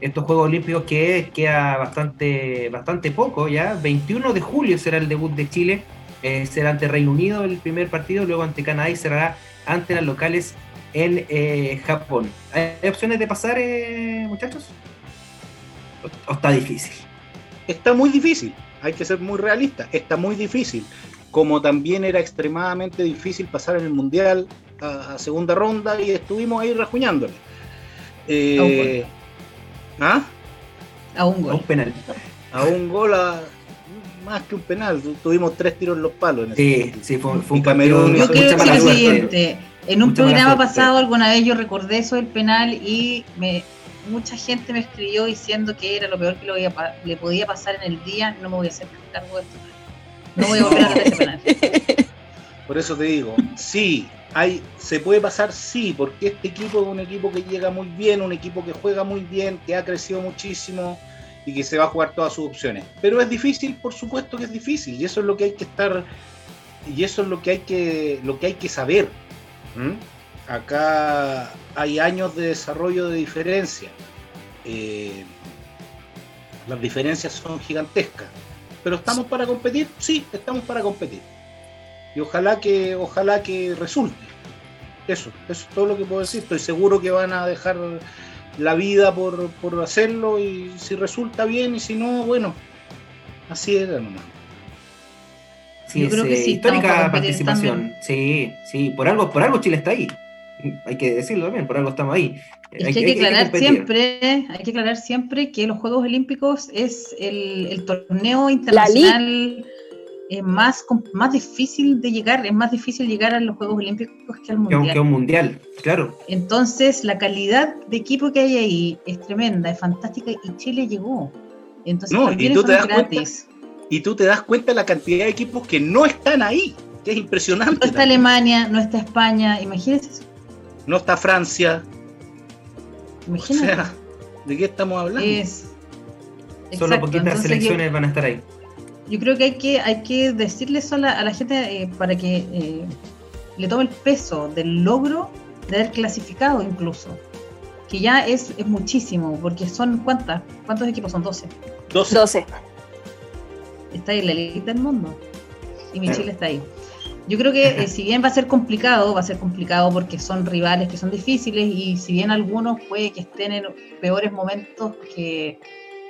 Estos Juegos Olímpicos que queda bastante, bastante poco ya, 21 de julio será el debut de Chile, eh, será ante Reino Unido el primer partido, luego ante Canadá y será ante las locales en eh, Japón. ¿Hay opciones de pasar, eh, muchachos? ¿O está difícil? Está muy difícil, hay que ser muy realista, está muy difícil como también era extremadamente difícil pasar en el Mundial a, segunda ronda y estuvimos ahí rajuñándole. Eh, ¿Ah? A un gol. A un penal. A un gol, más que un penal. Tuvimos tres tiros en los palos. En sí, sí, fue, un Camerún. Yo que es lo siguiente. En un programa pasado alguna vez yo recordé eso del penal y me, mucha gente me escribió diciendo que era lo peor que le podía pasar en el día. No me voy a hacer cargo de esto no voy a volver a penal. Por eso te digo, sí, hay, se puede pasar, sí, porque este equipo es un equipo que llega muy bien, un equipo que juega muy bien, que ha crecido muchísimo y que se va a jugar todas sus opciones. Pero es difícil, por supuesto que es difícil, y eso es lo que hay que estar, y eso es lo que hay que, lo que hay que saber. Acá hay años de desarrollo de diferencia. Eh, las diferencias son gigantescas. Pero estamos para competir, sí, estamos para competir. Y ojalá que, ojalá que resulte. Eso, eso es todo lo que puedo decir. Estoy seguro que van a dejar la vida por, hacerlo y si resulta bien y si no, bueno, así era nomás. Sí, Yo creo que sí, histórica participación. Sí, sí, por algo, por algo Chile está ahí hay que decirlo también, por algo estamos ahí. hay, que, aclarar siempre, hay que aclarar siempre que los Juegos Olímpicos es el, torneo internacional eh, más, más difícil de llegar, es más difícil llegar a los Juegos Olímpicos que al Mundial. Que un Mundial, claro. Entonces, la calidad de equipo que hay ahí es tremenda, es fantástica y Chile llegó. Entonces, no, y tú, te das cuenta, y tú te das cuenta de la cantidad de equipos que no están ahí, que es impresionante. No está Alemania, no está España, imagínense eso no está Francia. O sea, ¿de qué estamos hablando? Es, Solo poquitas selecciones van a estar ahí. Yo creo que hay que, hay que decirle eso a la, gente eh, para que eh, le tome el peso del logro de haber clasificado incluso. Que ya es, es muchísimo, porque son ¿cuántas? ¿Cuántos equipos son? 12. 12. Está ahí la elite del mundo. Y mi Chile está ahí. Yo creo que eh, si bien va a ser complicado, va a ser complicado porque son rivales que son difíciles y si bien algunos puede que estén en peores momentos que,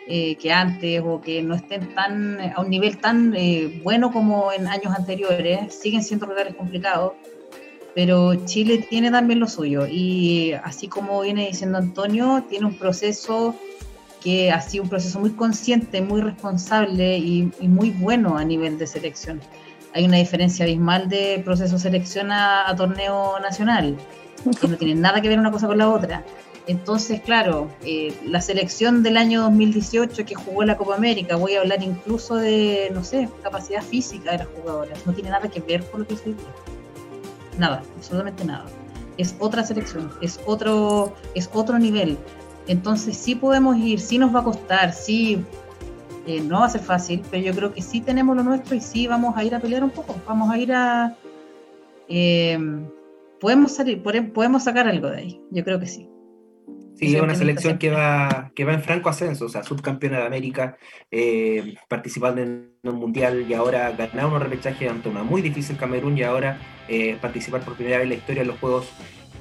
eh, antes o que no estén tan a un nivel tan eh, bueno como en años anteriores, siguen siendo rivales complicados, pero Chile tiene también lo suyo y así como viene diciendo Antonio, tiene un proceso que ha sido un proceso muy consciente, muy responsable y, muy bueno a nivel de selección. Hay una diferencia abismal de proceso selección a, torneo nacional, que no tiene nada que ver una cosa con la otra. Entonces, claro, eh, la selección del año 2018 que jugó la Copa América, voy a hablar incluso de, no sé, capacidad física de las jugadoras, no tiene nada que ver con lo que se Nada, absolutamente nada. Es otra selección, es otro, es otro nivel. Entonces sí podemos ir, sí nos va a costar, sí eh, no va a ser fácil, pero yo creo que sí tenemos lo nuestro y sí vamos a ir a pelear un poco, vamos a ir a... Eh, podemos salir, podemos sacar algo de ahí, yo creo que sí. Sí, es una selección que va, que va en franco ascenso, o sea, subcampeona de América, eh, participando en un mundial y ahora ganar un repechaje ante una muy difícil Camerún y ahora eh, participar por primera vez en la historia de los Juegos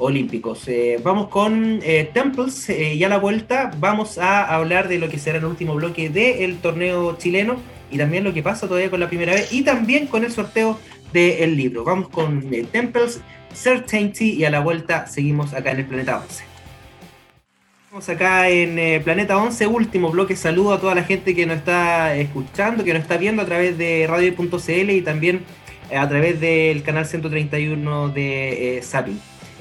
Olímpicos. Eh, vamos con Temples y a la vuelta vamos a hablar de lo que será el último bloque del torneo chileno y también lo que pasa todavía con la primera vez y también con el sorteo del libro. Vamos con Temples, Certainty y a la vuelta seguimos acá en el Planeta 11. Estamos acá en eh, Planeta 11, último bloque. Saludo a toda la gente que nos está escuchando, que nos está viendo a través de radio.cl y también eh, a través del canal 131 de eh,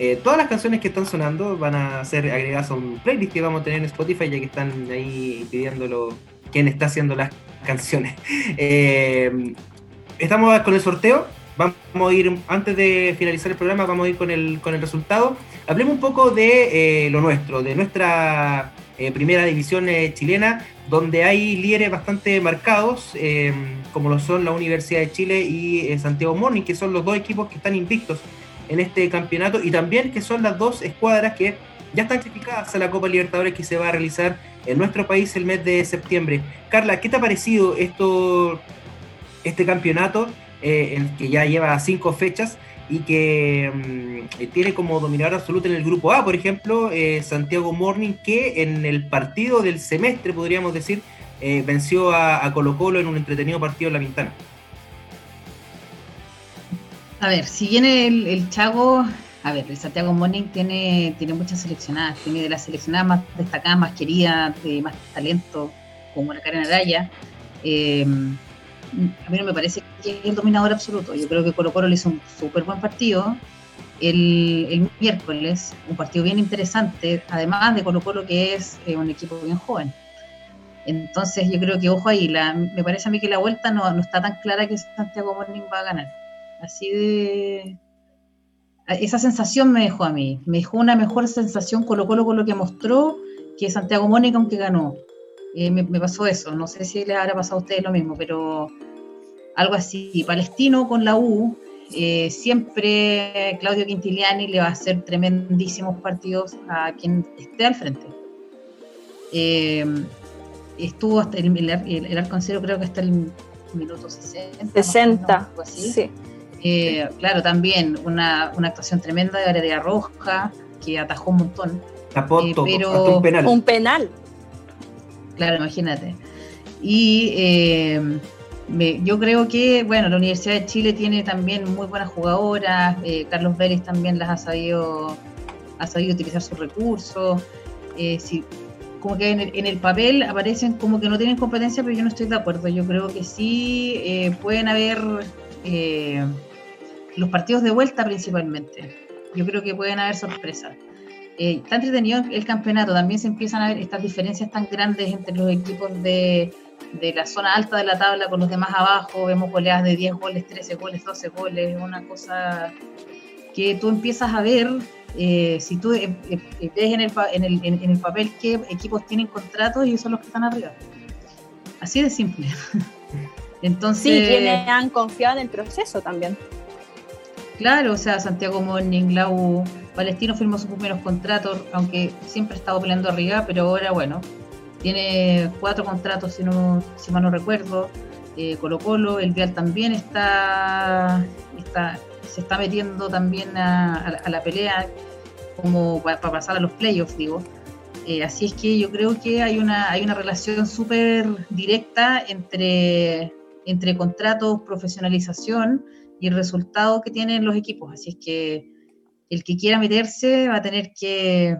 eh, todas las canciones que están sonando van a ser agregadas a un playlist que vamos a tener en Spotify, ya que están ahí pidiéndolo quién está haciendo las canciones. estamos con el sorteo. Vamos a ir, antes de finalizar el programa, vamos a ir con el, con el resultado. Hablemos un poco de eh, lo nuestro, de nuestra eh, primera división eh, chilena, donde hay líderes bastante marcados, como lo son la Universidad de Chile y Santiago Morning, que son los dos equipos que están invictos en este campeonato, y también que son las dos escuadras que ya están clasificadas a la Copa Libertadores que se va a realizar en nuestro país el mes de septiembre. Carla, ¿qué te ha parecido esto, este campeonato? eh, que ya lleva cinco fechas y que mm, tiene como dominador absoluto en el grupo A, por ejemplo, eh, Santiago Morning, que en el partido del semestre, podríamos decir, eh, venció a, Colo Colo en un entretenido partido en La Pintana. A ver, si viene el, Chago, a ver, el Santiago Morning tiene, tiene muchas seleccionadas, tiene de las seleccionadas más destacadas, más queridas, de más talento, como la Karen Araya. Eh, a mí no me parece que es el dominador absoluto. Yo creo que Colo Colo le hizo un súper buen partido el, miércoles, un partido bien interesante, además de Colo Colo que es eh, un equipo bien joven. Entonces yo creo que, ojo ahí, la, me parece a mí que la vuelta no, no está tan clara que Santiago Morning va a ganar. Así de... Esa sensación me dejó a mí, me dejó una mejor sensación Colo Colo con lo que mostró que Santiago Morning aunque ganó. Eh, me, pasó eso. No sé si les habrá pasado a ustedes lo mismo, pero algo así. Palestino con la U, eh, siempre Claudio Quintiliani le va a hacer tremendísimos partidos a quien esté al frente. Eh, estuvo hasta el, el, el creo que hasta el minuto 60. 60, sí. Claro, también una, una, actuación tremenda de Heredia Roja, que atajó un montón. pero un penal. Un penal. Claro, imagínate. Y eh, yo creo que, bueno, la Universidad de Chile tiene también muy buenas jugadoras, eh, Carlos Vélez también las ha sabido, ha sabido utilizar sus recursos. Eh, como que en el, papel aparecen como que no tienen competencia, pero yo no estoy de acuerdo. Yo creo que sí pueden haber los partidos de vuelta principalmente. Yo creo que pueden haber sorpresas eh, está entretenido el campeonato, también se empiezan a ver estas diferencias tan grandes entre los equipos de, la zona alta de la tabla con los demás abajo, vemos goleadas de 10 goles, 13 goles, 12 goles, una cosa que tú empiezas a ver, eh, si tú eh, ves en el, en, el, en el papel qué equipos tienen contratos y son los que están arriba. Así de simple. Entonces, sí, quienes han confiado en el proceso también. Claro, o sea, Santiago Morning, Lau, Palestino firmó sus primeros contratos, aunque siempre ha estado peleando arriba, pero ahora, bueno, tiene cuatro contratos, si, no, si mal no recuerdo. Eh, Colo Colo, el Vial también está, está, se está metiendo también a, la pelea como para, pasar a los playoffs, digo. Eh, así es que yo creo que hay una, hay una relación súper directa entre, entre contratos, profesionalización y el resultado que tienen los equipos. Así es que el que quiera meterse va a tener que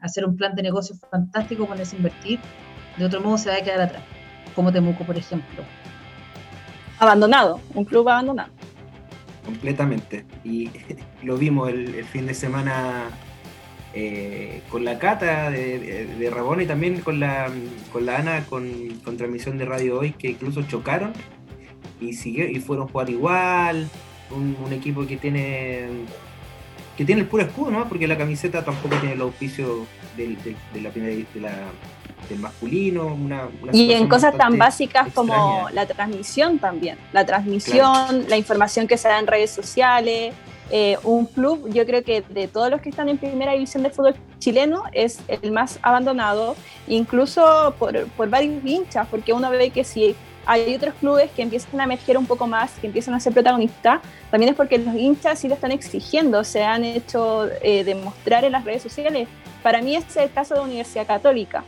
hacer un plan de negocio fantástico, ponerse a invertir. De otro modo se va a quedar atrás, como Temuco, por ejemplo. Abandonado, un club abandonado. Completamente. Y lo vimos el fin de semana eh, con la Cata de, de, Rabona y también con la, con la Ana con, transmisión de Radio Hoy, que incluso chocaron y siguió, y fueron a jugar igual. Un, equipo que tiene que tiene el puro escudo, ¿no? Porque la camiseta tampoco tiene el auspicio del, de la del masculino. y en cosas tan básicas como la transmisión también. La transmisión, la información que se da en redes sociales. Eh, un club, yo creo que de todos los que están en primera división de fútbol chileno, es el más abandonado, incluso por, por varios hinchas, porque uno ve que si hay otros clubes que empiezan a emerger un poco más, que empiezan a ser protagonistas, también es porque los hinchas sí lo están exigiendo, se han hecho eh, demostrar en las redes sociales. Para mí es el caso de Universidad Católica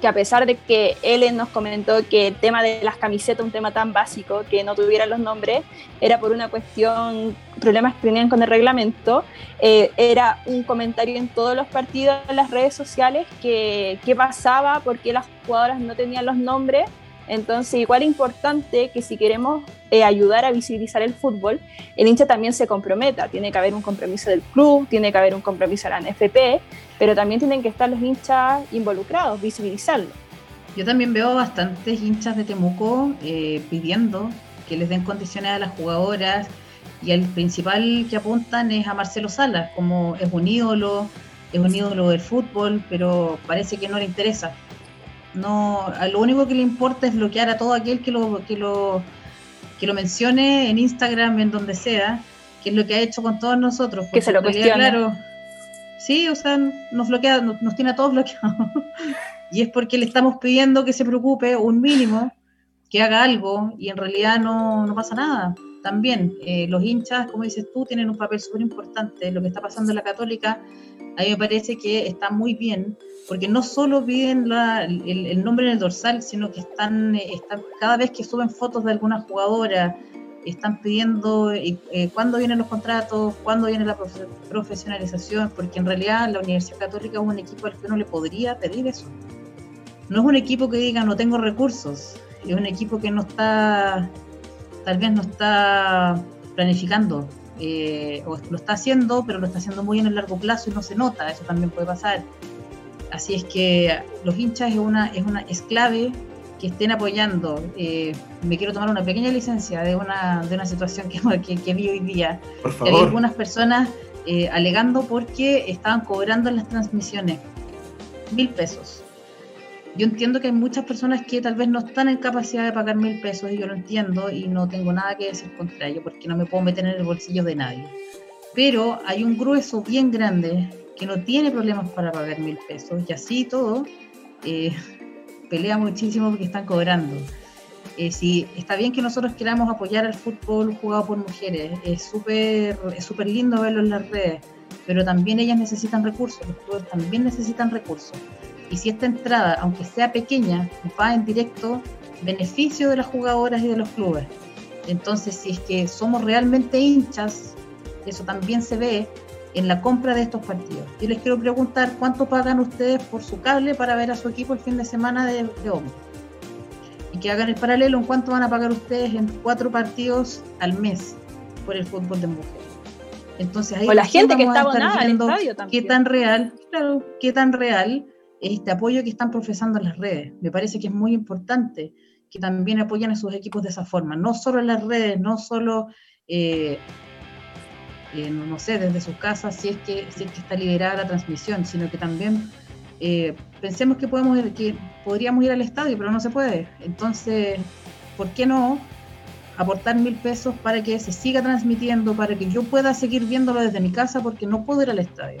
que a pesar de que Ellen nos comentó que el tema de las camisetas, un tema tan básico, que no tuvieran los nombres, era por una cuestión, problemas que tenían con el reglamento, eh, era un comentario en todos los partidos, en las redes sociales, que qué pasaba, por qué las jugadoras no tenían los nombres, entonces, igual es importante que si queremos eh, ayudar a visibilizar el fútbol, el hincha también se comprometa. Tiene que haber un compromiso del club, tiene que haber un compromiso de la NFP, pero también tienen que estar los hinchas involucrados, visibilizarlo. Yo también veo bastantes hinchas de Temuco eh, pidiendo que les den condiciones a las jugadoras y el principal que apuntan es a Marcelo Salas, como es un ídolo, es un ídolo del fútbol, pero parece que no le interesa no, lo único que le importa es bloquear a todo aquel que lo, que lo, que lo mencione en Instagram, en donde sea, que es lo que ha hecho con todos nosotros. Que se lo cuestione. Claro, sí, o sea, nos bloquea, nos, tiene a todos bloqueados. y es porque le estamos pidiendo que se preocupe un mínimo, que haga algo, y en realidad no, no pasa nada. También, eh, los hinchas, como dices tú, tienen un papel súper importante. Lo que está pasando en la Católica, a mí me parece que está muy bien porque no solo piden el, nombre en el dorsal, sino que están, eh, están, cada vez que suben fotos de alguna jugadora, están pidiendo eh, eh, cuándo vienen los contratos, cuándo viene la profesionalización, porque en realidad la Universidad Católica es un equipo al que uno le podría pedir eso. No es un equipo que diga no tengo recursos, es un equipo que no está, tal vez no está planificando, o lo está haciendo, pero lo está haciendo muy en el largo plazo y no se nota, eso también puede pasar. Así es que los hinchas es una, es una es clave que estén apoyando. Eh, me quiero tomar una pequeña licencia de una, de una situación que, que, vi hoy día. Por favor. Hay algunas personas eh, alegando porque estaban cobrando en las transmisiones mil pesos. Yo entiendo que hay muchas personas que tal vez no están en capacidad de pagar mil pesos y yo lo entiendo y no tengo nada que decir contra ello porque no me puedo meter en el bolsillo de nadie. Pero hay un grueso bien grande que no tiene problemas para pagar mil pesos y así todo eh, pelea muchísimo porque están cobrando. Eh, si está bien que nosotros queramos apoyar al fútbol jugado por mujeres, es súper es súper lindo verlo en las redes, pero también ellas necesitan recursos, los clubes también necesitan recursos. Y si esta entrada, aunque sea pequeña, va en directo beneficio de las jugadoras y de los clubes. Entonces, si es que somos realmente hinchas, eso también se ve en la compra de estos partidos. Yo les quiero preguntar cuánto pagan ustedes por su cable para ver a su equipo el fin de semana de, de. Y que hagan el paralelo en cuánto van a pagar ustedes en cuatro partidos al mes por el fútbol de mujeres. Entonces ahí o la gente que está abonada al estadio también. Qué tan real, claro, qué tan real es este apoyo que están profesando en las redes. Me parece que es muy importante que también apoyen a sus equipos de esa forma, no solo en las redes, no solo eh, no sé, desde sus casas, si es que, si es que está liderada la transmisión, sino que también eh, pensemos que, podemos, que podríamos ir al estadio, pero no se puede. Entonces, ¿por qué no aportar mil pesos para que se siga transmitiendo, para que yo pueda seguir viéndolo desde mi casa porque no puedo ir al estadio?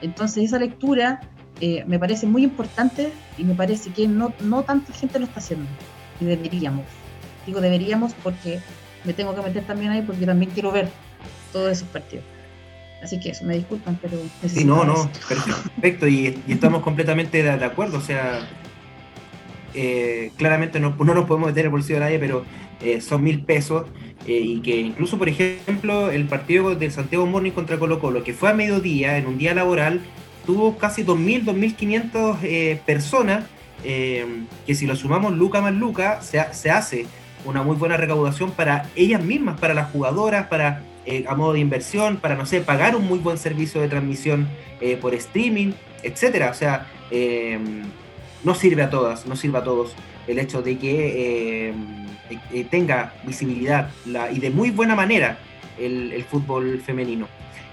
Entonces, esa lectura eh, me parece muy importante y me parece que no, no tanta gente lo está haciendo y deberíamos. Digo deberíamos porque me tengo que meter también ahí porque también quiero ver todos esos partidos. Así que eso, me disculpan, pero... Sí, no, no, perfecto, y, estamos completamente de, acuerdo, o sea, eh, claramente no, no, nos podemos meter el bolsillo de nadie, pero eh, son mil pesos, eh, y que incluso, por ejemplo, el partido de Santiago Morning contra Colo Colo, que fue a mediodía, en un día laboral, tuvo casi 2.000, 2.500 personas, que si lo sumamos Luca más Luca, se, se hace una muy buena recaudación para ellas mismas, para las jugadoras, para eh, a modo de inversión, para, no sé, pagar un muy buen servicio de transmisión eh, por streaming, etcétera. O sea, eh, no sirve a todas, no sirve a todos el hecho de que tenga visibilidad y de muy buena manera el, fútbol femenino.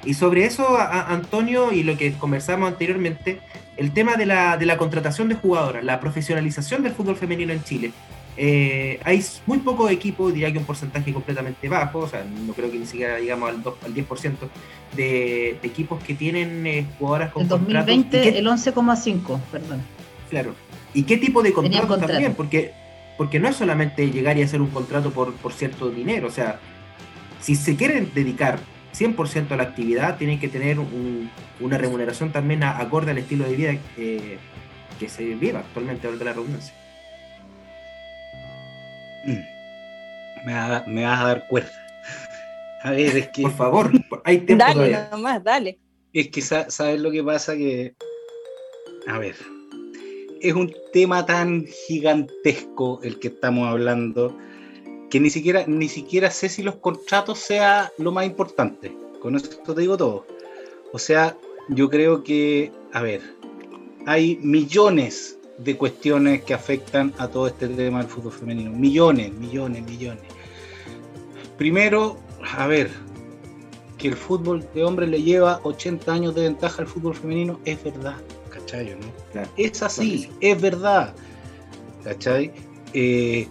Y sobre eso, Antonio, y lo que conversamos anteriormente, el tema de la, de la contratación de jugadoras, la profesionalización del fútbol femenino en Chile. Eh, hay muy pocos equipos, diría que un porcentaje completamente bajo, o sea, no creo que ni siquiera digamos al, 2, al 10% de, equipos que tienen eh, jugadoras con En 2020 el 11,5, perdón. Claro. ¿Y qué tipo de contratos también? Porque, porque no es solamente llegar y hacer un contrato por, por cierto dinero, o sea, si se quieren dedicar 100% a la actividad, tienen que tener una remuneración también acorde al estilo de vida eh, que se viva actualmente, de la redundancia. Me, vas a dar cuerda. A ver, es que. Por favor, hay tiempo Dale, todavía. nomás, dale. Es que, ¿sabes lo que pasa? Que. A ver. Es un tema tan gigantesco el que estamos hablando que ni siquiera, ni siquiera sé si los contratos sea lo más importante. Con esto te digo todo. O sea, yo creo que, a ver, hay millones de cuestiones que afectan a todo este tema del fútbol femenino. Millones, millones, millones. Primero, a ver, que el fútbol de hombres le lleva 80 años de ventaja al fútbol femenino, es verdad, ¿cachai? ¿no? es así, es verdad, ¿cachai? Eh,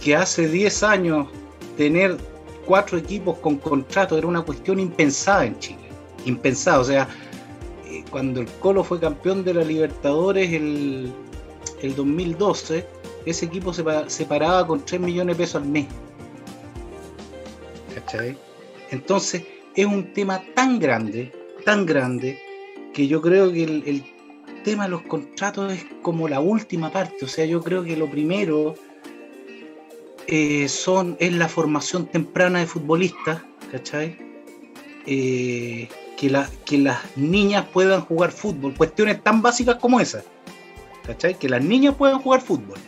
que hace 10 años tener cuatro equipos con contrato era una cuestión impensada en Chile, impensada, o sea, cuando el Colo fue campeón de la Libertadores el, 2012, ese equipo se, se, paraba con 3 millones de pesos al mes. ¿Cachai? Entonces, es un tema tan grande, tan grande, que yo creo que el, tema de los contratos es como la última parte. O sea, yo creo que lo primero eh, son, es la formación temprana de futbolistas, ¿cachai? Eh, que, que las niñas puedan jugar fútbol, cuestiones tan básicas como esas. ¿Cachai? Que las niñas puedan jugar fútbol.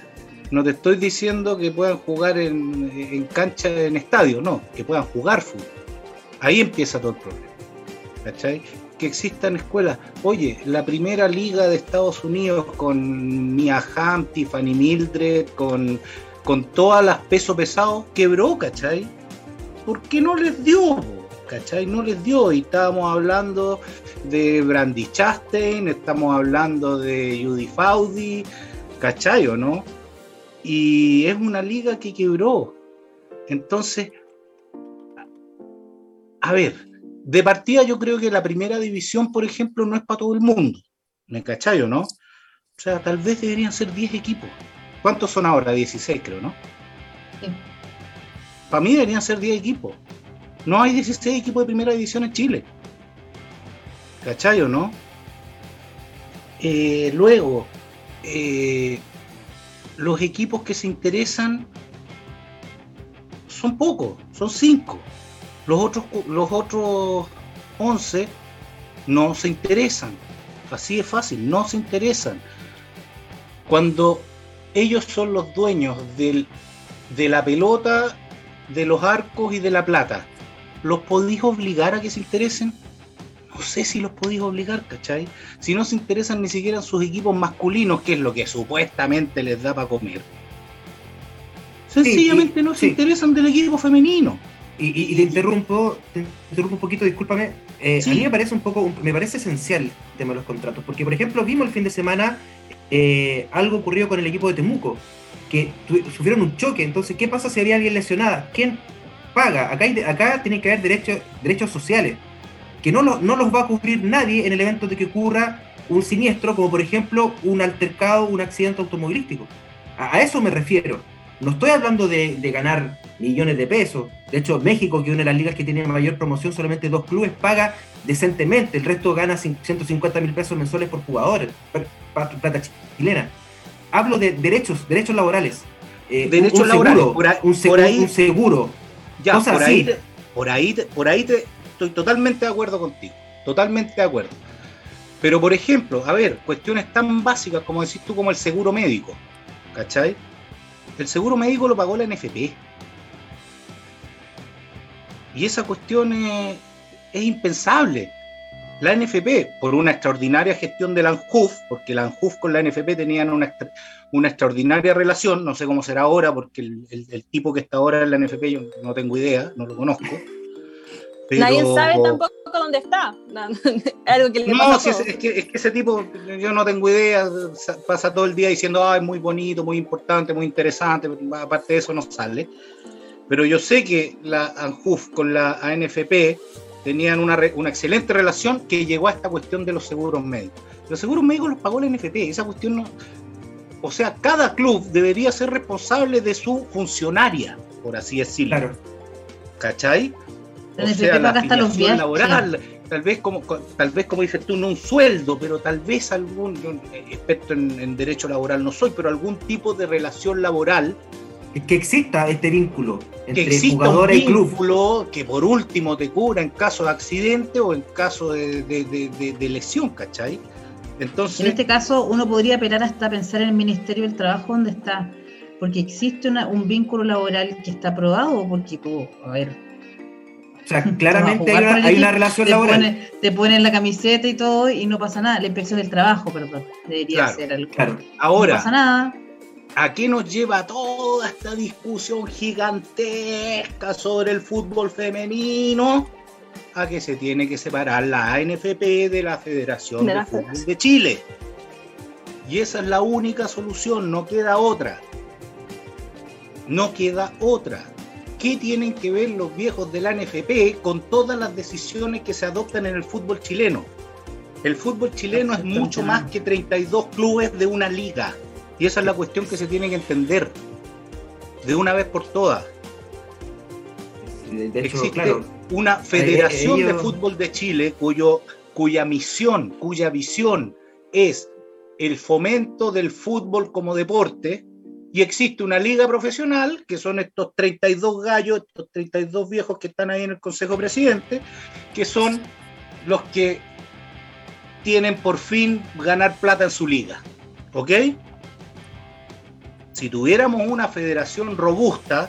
No te estoy diciendo que puedan jugar en, cancha, en estadio, no, que puedan jugar fútbol. Ahí empieza todo el problema. ¿Cachai? Que existan escuelas. Oye, la primera liga de Estados Unidos con Mia Hamm, Tiffany Mildred, con, con todas las pesos pesados, quebró, ¿cachai? ¿Por qué no les dio? ¿Cachai? No les dio. Y estábamos hablando de Brandy Chastain, estamos hablando de Judy Faudi, ¿cachai o no? Y es una liga que quebró. Entonces, a ver, de partida yo creo que la primera división, por ejemplo, no es para todo el mundo. ¿Me cachai o no? O sea, tal vez deberían ser 10 equipos. ¿Cuántos son ahora? 16 creo, ¿no? Para mí deberían ser 10 equipos. No hay 16 equipos de primera división en Chile. ¿Cachai o no? Eh, luego, eh, los equipos que se interesan son pocos, son 5. Los otros, los otros 11 no se interesan. Así es fácil, no se interesan. Cuando ellos son los dueños del, de la pelota, de los arcos y de la plata. ¿Los podéis obligar a que se interesen? No sé si los podéis obligar, ¿cachai? Si no se interesan ni siquiera en sus equipos masculinos, que es lo que supuestamente les da para comer. Sencillamente no se interesan del equipo femenino. Y, te interrumpo, te interrumpo un poquito, discúlpame. Eh, a mí me parece un poco, me parece esencial el tema de los contratos, porque por ejemplo vimos el fin de semana eh, algo ocurrió con el equipo de Temuco, que sufrieron un choque. Entonces, ¿qué pasa si había alguien lesionada? ¿Quién paga. Acá, acá tiene que haber derechos, derechos sociales, que no, no los va a cubrir nadie en el evento de que ocurra un siniestro, como por ejemplo un altercado, un accidente automovilístico. A, eso me refiero. No estoy hablando de, ganar millones de pesos. De hecho, México, que es una de las ligas que tiene mayor promoción, solamente dos clubes paga decentemente. El resto gana 150 mil pesos mensuales por jugador, plata chilena. Hablo de derechos, derechos laborales. Eh, derechos laborales, un, seguro, ahí, un seguro. Ya, por, ahí por, ahí por ahí estoy totalmente de acuerdo contigo. Totalmente de acuerdo. Pero, por ejemplo, a ver, cuestiones tan básicas como decís tú, como el seguro médico. ¿Cachai? El seguro médico lo pagó la NFP. Y esa cuestión es, impensable. La NFP, por una extraordinaria gestión de la ANJUF, porque la ANJUF con la NFP tenían una, una extraordinaria relación, no sé cómo será ahora, porque el, tipo que está ahora en la NFP yo no tengo idea, no lo conozco. Nadie sabe tampoco dónde está. No, es, que, ese tipo, yo no tengo idea, pasa todo el día diciendo, ah, es muy bonito, muy importante, muy interesante, aparte de eso no sale. Pero yo sé que la ANJUF con la ANFP tenían una, una excelente relación que llegó a esta cuestión de los seguros médicos. Los seguros médicos los pagó la NFP, esa cuestión no... O sea, cada club debería ser responsable de su funcionaria, por así decirlo. Claro. ¿Cachai? o sea, la los laboral, tal vez como tal vez como dices tú, no un sueldo, pero tal vez algún, experto en, derecho laboral no soy, pero algún tipo de relación laboral que exista este vínculo entre jugador y club. que por último te cubra en caso de accidente o en caso de, lesión, ¿cachai? Entonces, en este caso uno podría apelar hasta pensar en el Ministerio del Trabajo donde está, porque existe un vínculo laboral que está aprobado, porque, a ver, o sea, claramente hay, una, relación te laboral. te ponen la camiseta y todo y no pasa nada. La inspección del trabajo, perdón. Debería ser algo. Claro. Ahora, no pasa nada. ¿A qué nos lleva toda esta discusión gigantesca sobre el fútbol femenino? A que se tiene que separar la ANFP de la Federación de, Fútbol de Chile. Y esa es la única solución, no queda otra. No queda otra. ¿Qué tienen que ver los viejos de la NFP con todas las decisiones que se adoptan en el fútbol chileno? El fútbol chileno es mucho más que 32 clubes de una liga. Y esa es la cuestión que se tiene que entender de una vez por todas. Existe una federación de fútbol de Chile cuyo, cuya misión, cuya visión es el fomento del fútbol como deporte, y existe una liga profesional, que son estos 32 gallos, estos 32 viejos que están ahí en el Consejo Presidente, que son los que tienen por fin ganar plata en su liga. ¿Ok? Si tuviéramos una federación robusta,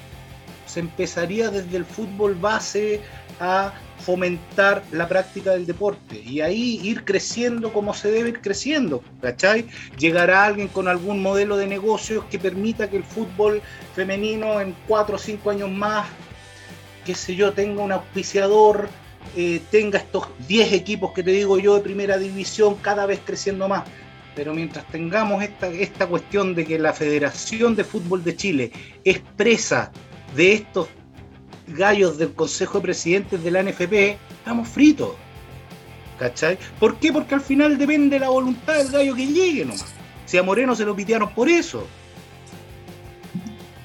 se empezaría desde el fútbol base a fomentar la práctica del deporte y ahí ir creciendo como se debe ir creciendo, ¿cachai? Llegará alguien con algún modelo de negocios que permita que el fútbol femenino en cuatro o cinco años más, qué sé yo, tenga un auspiciador, eh, tenga estos 10 equipos que te digo yo de primera división cada vez creciendo más. Pero mientras tengamos esta, esta cuestión de que la Federación de Fútbol de Chile expresa de estos gallos del Consejo de Presidentes de la NFP, estamos fritos. ¿Cachai? ¿Por qué? Porque al final depende de la voluntad del gallo que llegue nomás. Si a Moreno se lo pitearon por eso.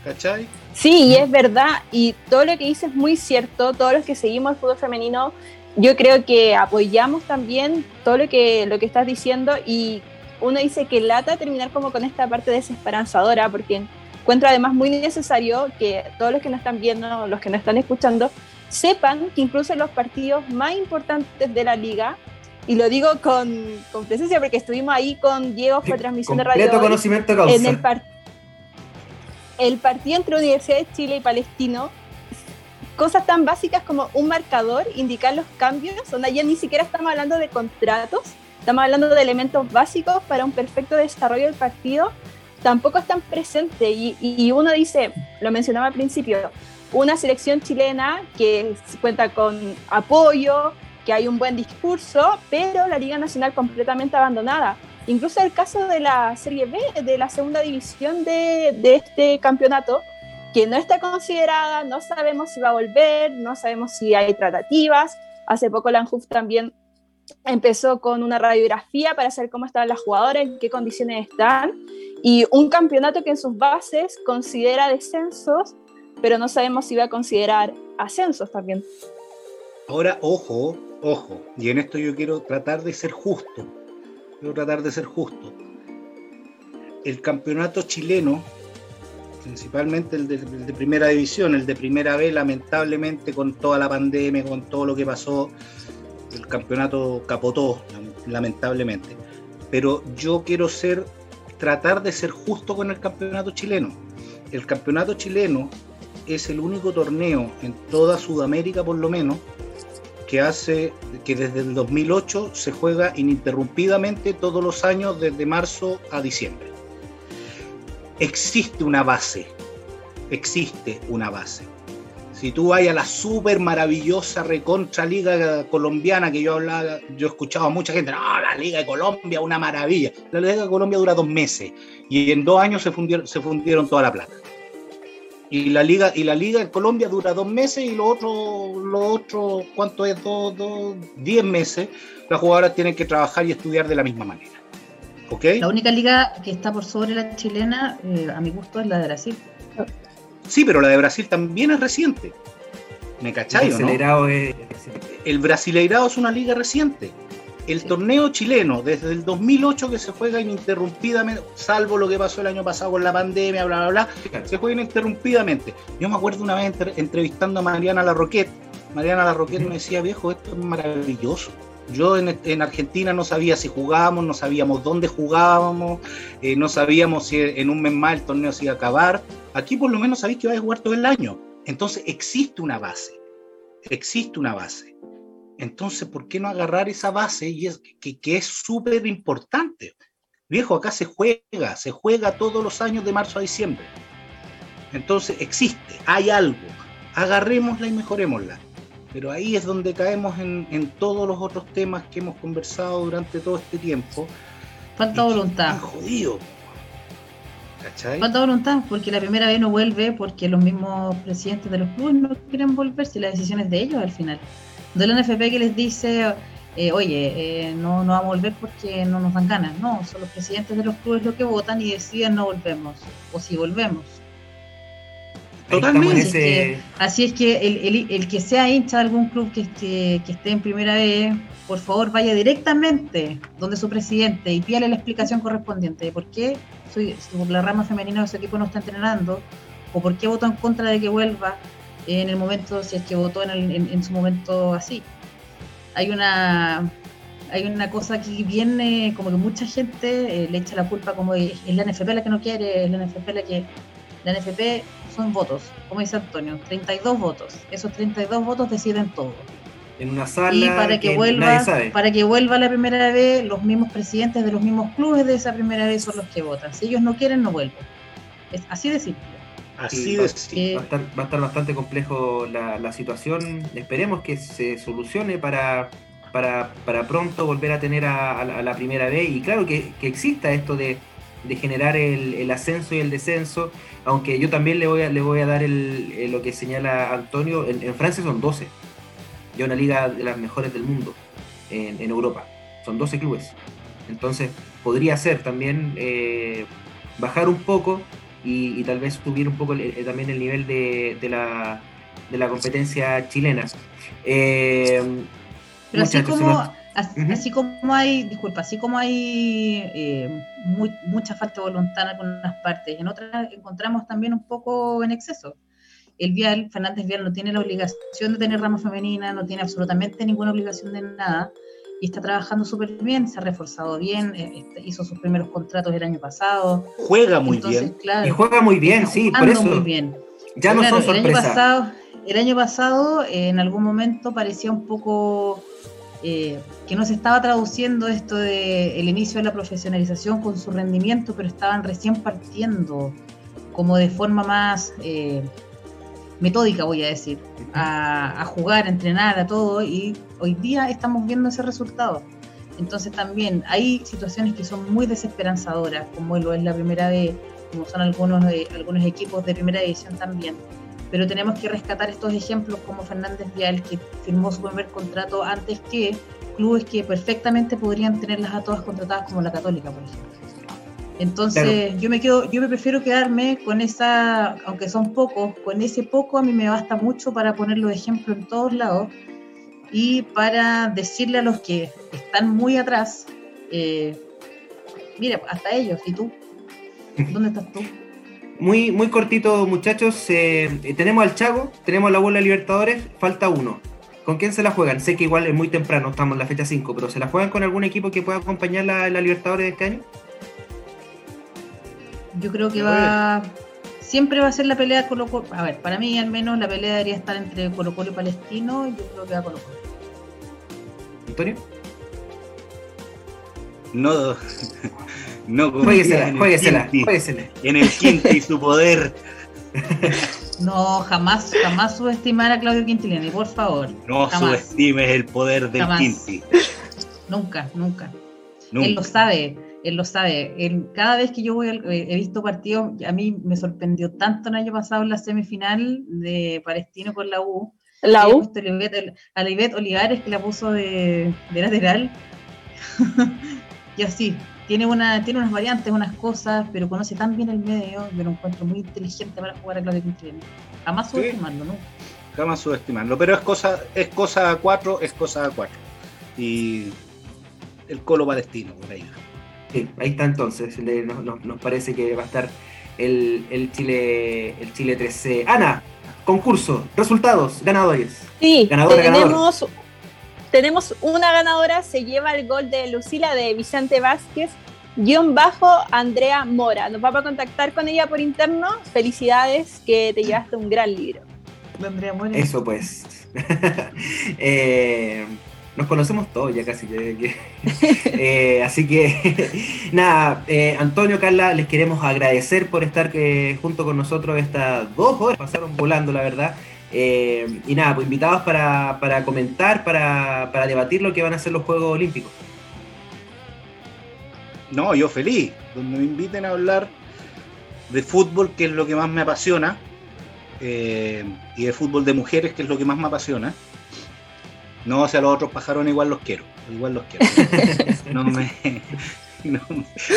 ¿Cachai? Sí, y es verdad, y todo lo que dices es muy cierto, todos los que seguimos el fútbol femenino, yo creo que apoyamos también todo lo que, lo que estás diciendo y uno dice que lata terminar como con esta parte desesperanzadora, porque Encuentro además muy necesario que todos los que nos están viendo, los que nos están escuchando, sepan que incluso en los partidos más importantes de la liga, y lo digo con, con presencia porque estuvimos ahí con Diego, fue transmisión de radio. conocimiento causa. En el, el partido entre Universidad de Chile y Palestino, cosas tan básicas como un marcador, indicar los cambios, donde ya ni siquiera estamos hablando de contratos, estamos hablando de elementos básicos para un perfecto desarrollo del partido tampoco están presentes y, y uno dice, lo mencionaba al principio, una selección chilena que cuenta con apoyo, que hay un buen discurso, pero la Liga Nacional completamente abandonada. Incluso el caso de la Serie B, de la segunda división de, de, este campeonato, que no está considerada, no sabemos si va a volver, no sabemos si hay tratativas. Hace poco la ANJUF también empezó con una radiografía para saber cómo están las jugadoras, en qué condiciones están. Y un campeonato que en sus bases considera descensos, pero no sabemos si va a considerar ascensos también. Ahora, ojo, ojo, y en esto yo quiero tratar de ser justo, quiero tratar de ser justo. El campeonato chileno, principalmente el de, el de primera división, el de primera B, lamentablemente con toda la pandemia, con todo lo que pasó, el campeonato capotó, lamentablemente. Pero yo quiero ser tratar de ser justo con el campeonato chileno. El campeonato chileno es el único torneo en toda Sudamérica, por lo menos, que hace que desde el 2008 se juega ininterrumpidamente todos los años desde marzo a diciembre. Existe una base, existe una base. Si tú vas a la súper maravillosa recontra liga colombiana que yo hablaba, yo he escuchado a mucha gente, no, la liga de Colombia, una maravilla. La liga de Colombia dura dos meses y en dos años se fundieron, se fundieron toda la plata. Y la liga, y la liga en Colombia dura dos meses y lo otro, lo otro, ¿cuánto es? Dos, dos, diez meses. Las jugadoras tienen que trabajar y estudiar de la misma manera. ¿Ok? La única liga que está por sobre la chilena, eh, a mi gusto, es la de Brasil. Sí, pero la de Brasil también es reciente. ¿Me cachai? El o no? es- El Brasileirado es una liga reciente. El Sí. torneo chileno, desde el 2008 que se juega ininterrumpidamente, salvo lo que pasó el año pasado con la pandemia, bla, bla, bla, se juega ininterrumpidamente. Yo me acuerdo una vez entre- entrevistando a Mariana Larroquet. Mariana Larroquet me decía, viejo, esto es maravilloso. Yo en, en Argentina no sabía si jugábamos, no sabíamos dónde jugábamos, eh, no sabíamos si en un mes más el torneo se iba a acabar. Aquí por lo menos sabéis que vais a jugar todo el año. Entonces existe una base, existe una base. Entonces, ¿por qué no agarrar esa base y es, que, que es súper importante? Viejo, acá se juega, se juega todos los años de marzo a diciembre. Entonces, existe, hay algo. Agarrémosla y mejorémosla. Pero ahí es donde caemos en, en todos los otros temas que hemos conversado durante todo este tiempo. Falta voluntad. están jodidos. ¿Cachai? Falta voluntad, porque la primera vez no vuelve porque los mismos presidentes de los clubes no quieren volver si la decisión es de ellos al final. De la NFP que les dice, eh, oye, eh, no, no vamos a volver porque no nos dan ganas. No, son los presidentes de los clubes los que votan y deciden no volvemos. O si volvemos. Totalmente. ese- Así es que el, el- el que sea hincha de algún club que esté, que esté en primera vez, por favor vaya directamente donde su presidente y pídale la explicación correspondiente de por qué soy, la rama femenina de su equipo no está entrenando o por qué votó en contra de que vuelva en el momento, si es que votó en, el- en- en su momento así. Hay una hay una cosa aquí bien, eh, como que mucha gente eh, le echa la culpa como es es la NFP la que no quiere, es la NFP la que... La NFP son votos, como dice Antonio, 32 votos. Esos 32 votos deciden todo. en una sala Y para que, nadie vuelva, sabe. para que vuelva la primera vez, los mismos presidentes de los mismos clubes de esa primera vez son los que votan. Si ellos no quieren, no vuelven. Es así de simple. Así Sí, de va- simple. Eh, Va a, estar, va a estar bastante complejo la, la situación. Esperemos que se solucione para, para, para pronto volver a tener a, a la, a la primera vez. Y claro, que, que exista esto de, de generar el, el ascenso y el descenso. Aunque yo también le voy a, le voy a dar el, el- lo que señala Antonio. En, en Francia son 12. Ya una liga de las mejores del mundo en, en Europa. Son 12 clubes. Entonces podría ser también eh, bajar un poco y, y tal vez subir un poco el- también el nivel de, de la, de la competencia chilena. Eh, Pero así se así como hay, disculpa, así como hay eh, muy- mucha falta de voluntad en algunas partes, en otras encontramos también un poco en exceso. El Vial, Fernández Vial no tiene la obligación de tener rama femenina, no tiene absolutamente ninguna obligación de nada y está trabajando súper bien, se ha reforzado bien, eh, este, hizo sus primeros contratos el año pasado. Juega muy Entonces, bien. claro, y juega muy bien, sí, por eso muy bien. ya no Claro, son El año sorpresas. pasado, el año pasado eh, en algún momento parecía un poco eh, que no se estaba traduciendo esto de el inicio de la profesionalización con su rendimiento, pero estaban recién partiendo como de forma más eh, metódica, voy a decir, a, jugar, a entrenar, a todo, y hoy día estamos viendo ese resultado. Entonces también hay situaciones que son muy desesperanzadoras, como lo es la primera vez, como son algunos, algunos equipos de primera división también. Pero tenemos que rescatar estos ejemplos como Fernández Vial, que firmó su primer contrato antes que clubes que perfectamente podrían tenerlas a todas contratadas como la Católica, por ejemplo. Entonces yo me quedo, yo me prefiero quedarme con esa, aunque son pocos, con ese poco a mí me basta mucho para ponerlo de ejemplo en todos lados y para decirle a los que están muy atrás, eh, mira, hasta ellos, ¿y tú? ¿Dónde estás tú? Muy, muy cortito, muchachos. Eh, tenemos al Chago, tenemos la bola de Libertadores, falta uno. ¿Con quién se la juegan? Sé que igual es muy temprano, estamos en la fecha 5, pero ¿se la juegan con algún equipo que pueda acompañar la, la Libertadores de este año? Yo creo que va. Siempre va a ser la pelea Colo Colo. A ver, para mí al menos la pelea debería estar entre Colo Colo y Palestino. Y yo creo que va Colo Colo. ¿Antonio? No. No jueguesela, jueguesela, jueguesela. En el Quinti y su poder. No, jamás, jamás subestimar a Claudio Quintileni, por favor. No subestimes el poder del Quinti. Nunca, nunca, Él lo sabe, él lo sabe. cada vez que yo voy, eh, he visto partidos, a mí me sorprendió tanto el año pasado en la semifinal de Palestino con la U. La U. A Libet Olivares que la puso de, de lateral. y así, tiene, una, tiene unas variantes, unas cosas, pero conoce tan bien el medio, yo lo encuentro muy inteligente para jugar a Claudio Quintileni. Jamás subestimarlo, ¿no? Jamás subestimarlo, pero es cosa, es cosa a cuatro, es cosa a cuatro. Y el colo palestino, por ahí. Sí, ahí está entonces, nos, parece que va a estar el, el Chile el Chile 13. Ana, concurso, resultados, ganadores. Sí, tenemos tenemos una ganadora, se lleva el gol de Lucila de Vicente Vázquez, guion bajo Andrea Mora. Nos vamos a contactar con ella por interno. Felicidades, que te llevaste un gran libro. Andrea Mora. Eso pues. Eh, nos conocemos todos ya casi. Eh, así que, nada, eh, Antonio, Carla, les queremos agradecer por estar junto con nosotros estas dos horas. Pasaron volando, la verdad. Eh, y nada, pues invitados para, comentar, para, debatir lo que van a ser los Juegos Olímpicos. No, yo feliz, donde me inviten a hablar de fútbol, que es lo que más me apasiona, eh, y de fútbol de mujeres, que es lo que más me apasiona. No, o sea, los otros pajarones igual los quiero, igual los quiero. no me, no,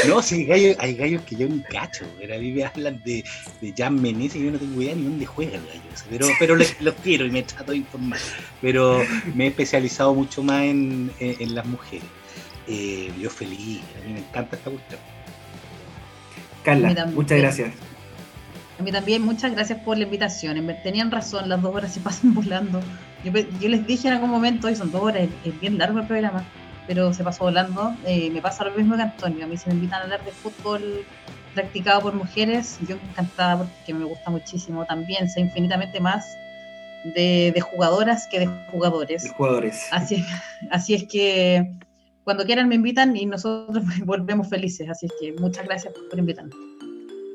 no sí, hay gallos, que yo ni cacho. A mí me hablan de, de Jan Meneses y yo no tengo idea ni dónde juegan gallos. Pero, pero los, quiero y me trato de informar. Pero me he especializado mucho más en, en, las mujeres. Eh, yo feliz, a mí me encanta esta cuestión. Carla, muchas gracias. A mí también, muchas gracias por la invitación. Tenían razón, las dos horas se pasan volando. Yo, yo les dije en algún momento, hoy son dos horas, es bien largo el programa pero se pasó volando. Eh, me pasa lo mismo que Antonio. A mí se me invitan a hablar de fútbol practicado por mujeres, yo encantada porque me gusta muchísimo también, sé infinitamente más de, jugadoras que de jugadores. jugadores. Así, así es que cuando quieran me invitan y nosotros volvemos felices. Así es que muchas gracias por invitarnos.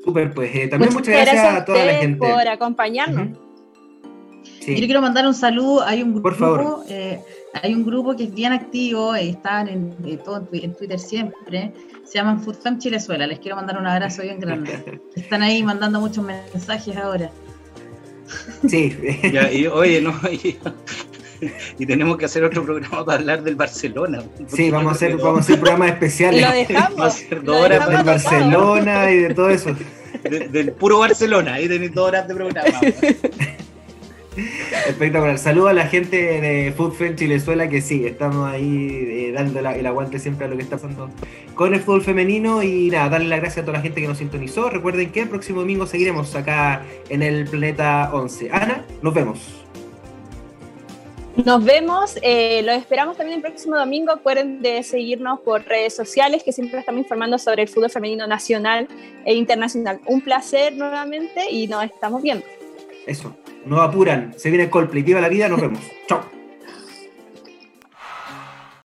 Súper, pues eh, también muchas, gracias, a toda la gente por acompañarnos. Yo le quiero mandar un saludo. Hay un grupo, eh, hay un grupo que es bien activo, eh, están en, eh, todo en, Twitter siempre. Se llaman FoodFam Chilezuela. Les quiero mandar un abrazo bien grande. Están ahí mandando muchos mensajes ahora. Sí. y, oye, no, y, tenemos que hacer otro programa para hablar del Barcelona. Sí, vamos a hacer, vamos a hacer programas especiales. Lo dejamos. Vamos a hacer dos horas del Barcelona y de todo eso. del puro Barcelona, ahí tenéis dos horas de programa. Espectacular. Saludo a la gente de Food Chilezuela que sí, estamos ahí eh, dando el aguante siempre a lo que está pasando con el fútbol femenino y nada, darle las gracias a toda la gente que nos sintonizó. Recuerden que el próximo domingo seguiremos acá en el Planeta 11. Ana, nos vemos. Nos vemos, eh, los esperamos también el próximo domingo. Acuerden de seguirnos por redes sociales, que siempre estamos informando sobre el fútbol femenino nacional e internacional. Un placer nuevamente y nos estamos viendo. Eso. No apuran. Se viene el Coldplay. Viva la vida. Nos vemos. Chao.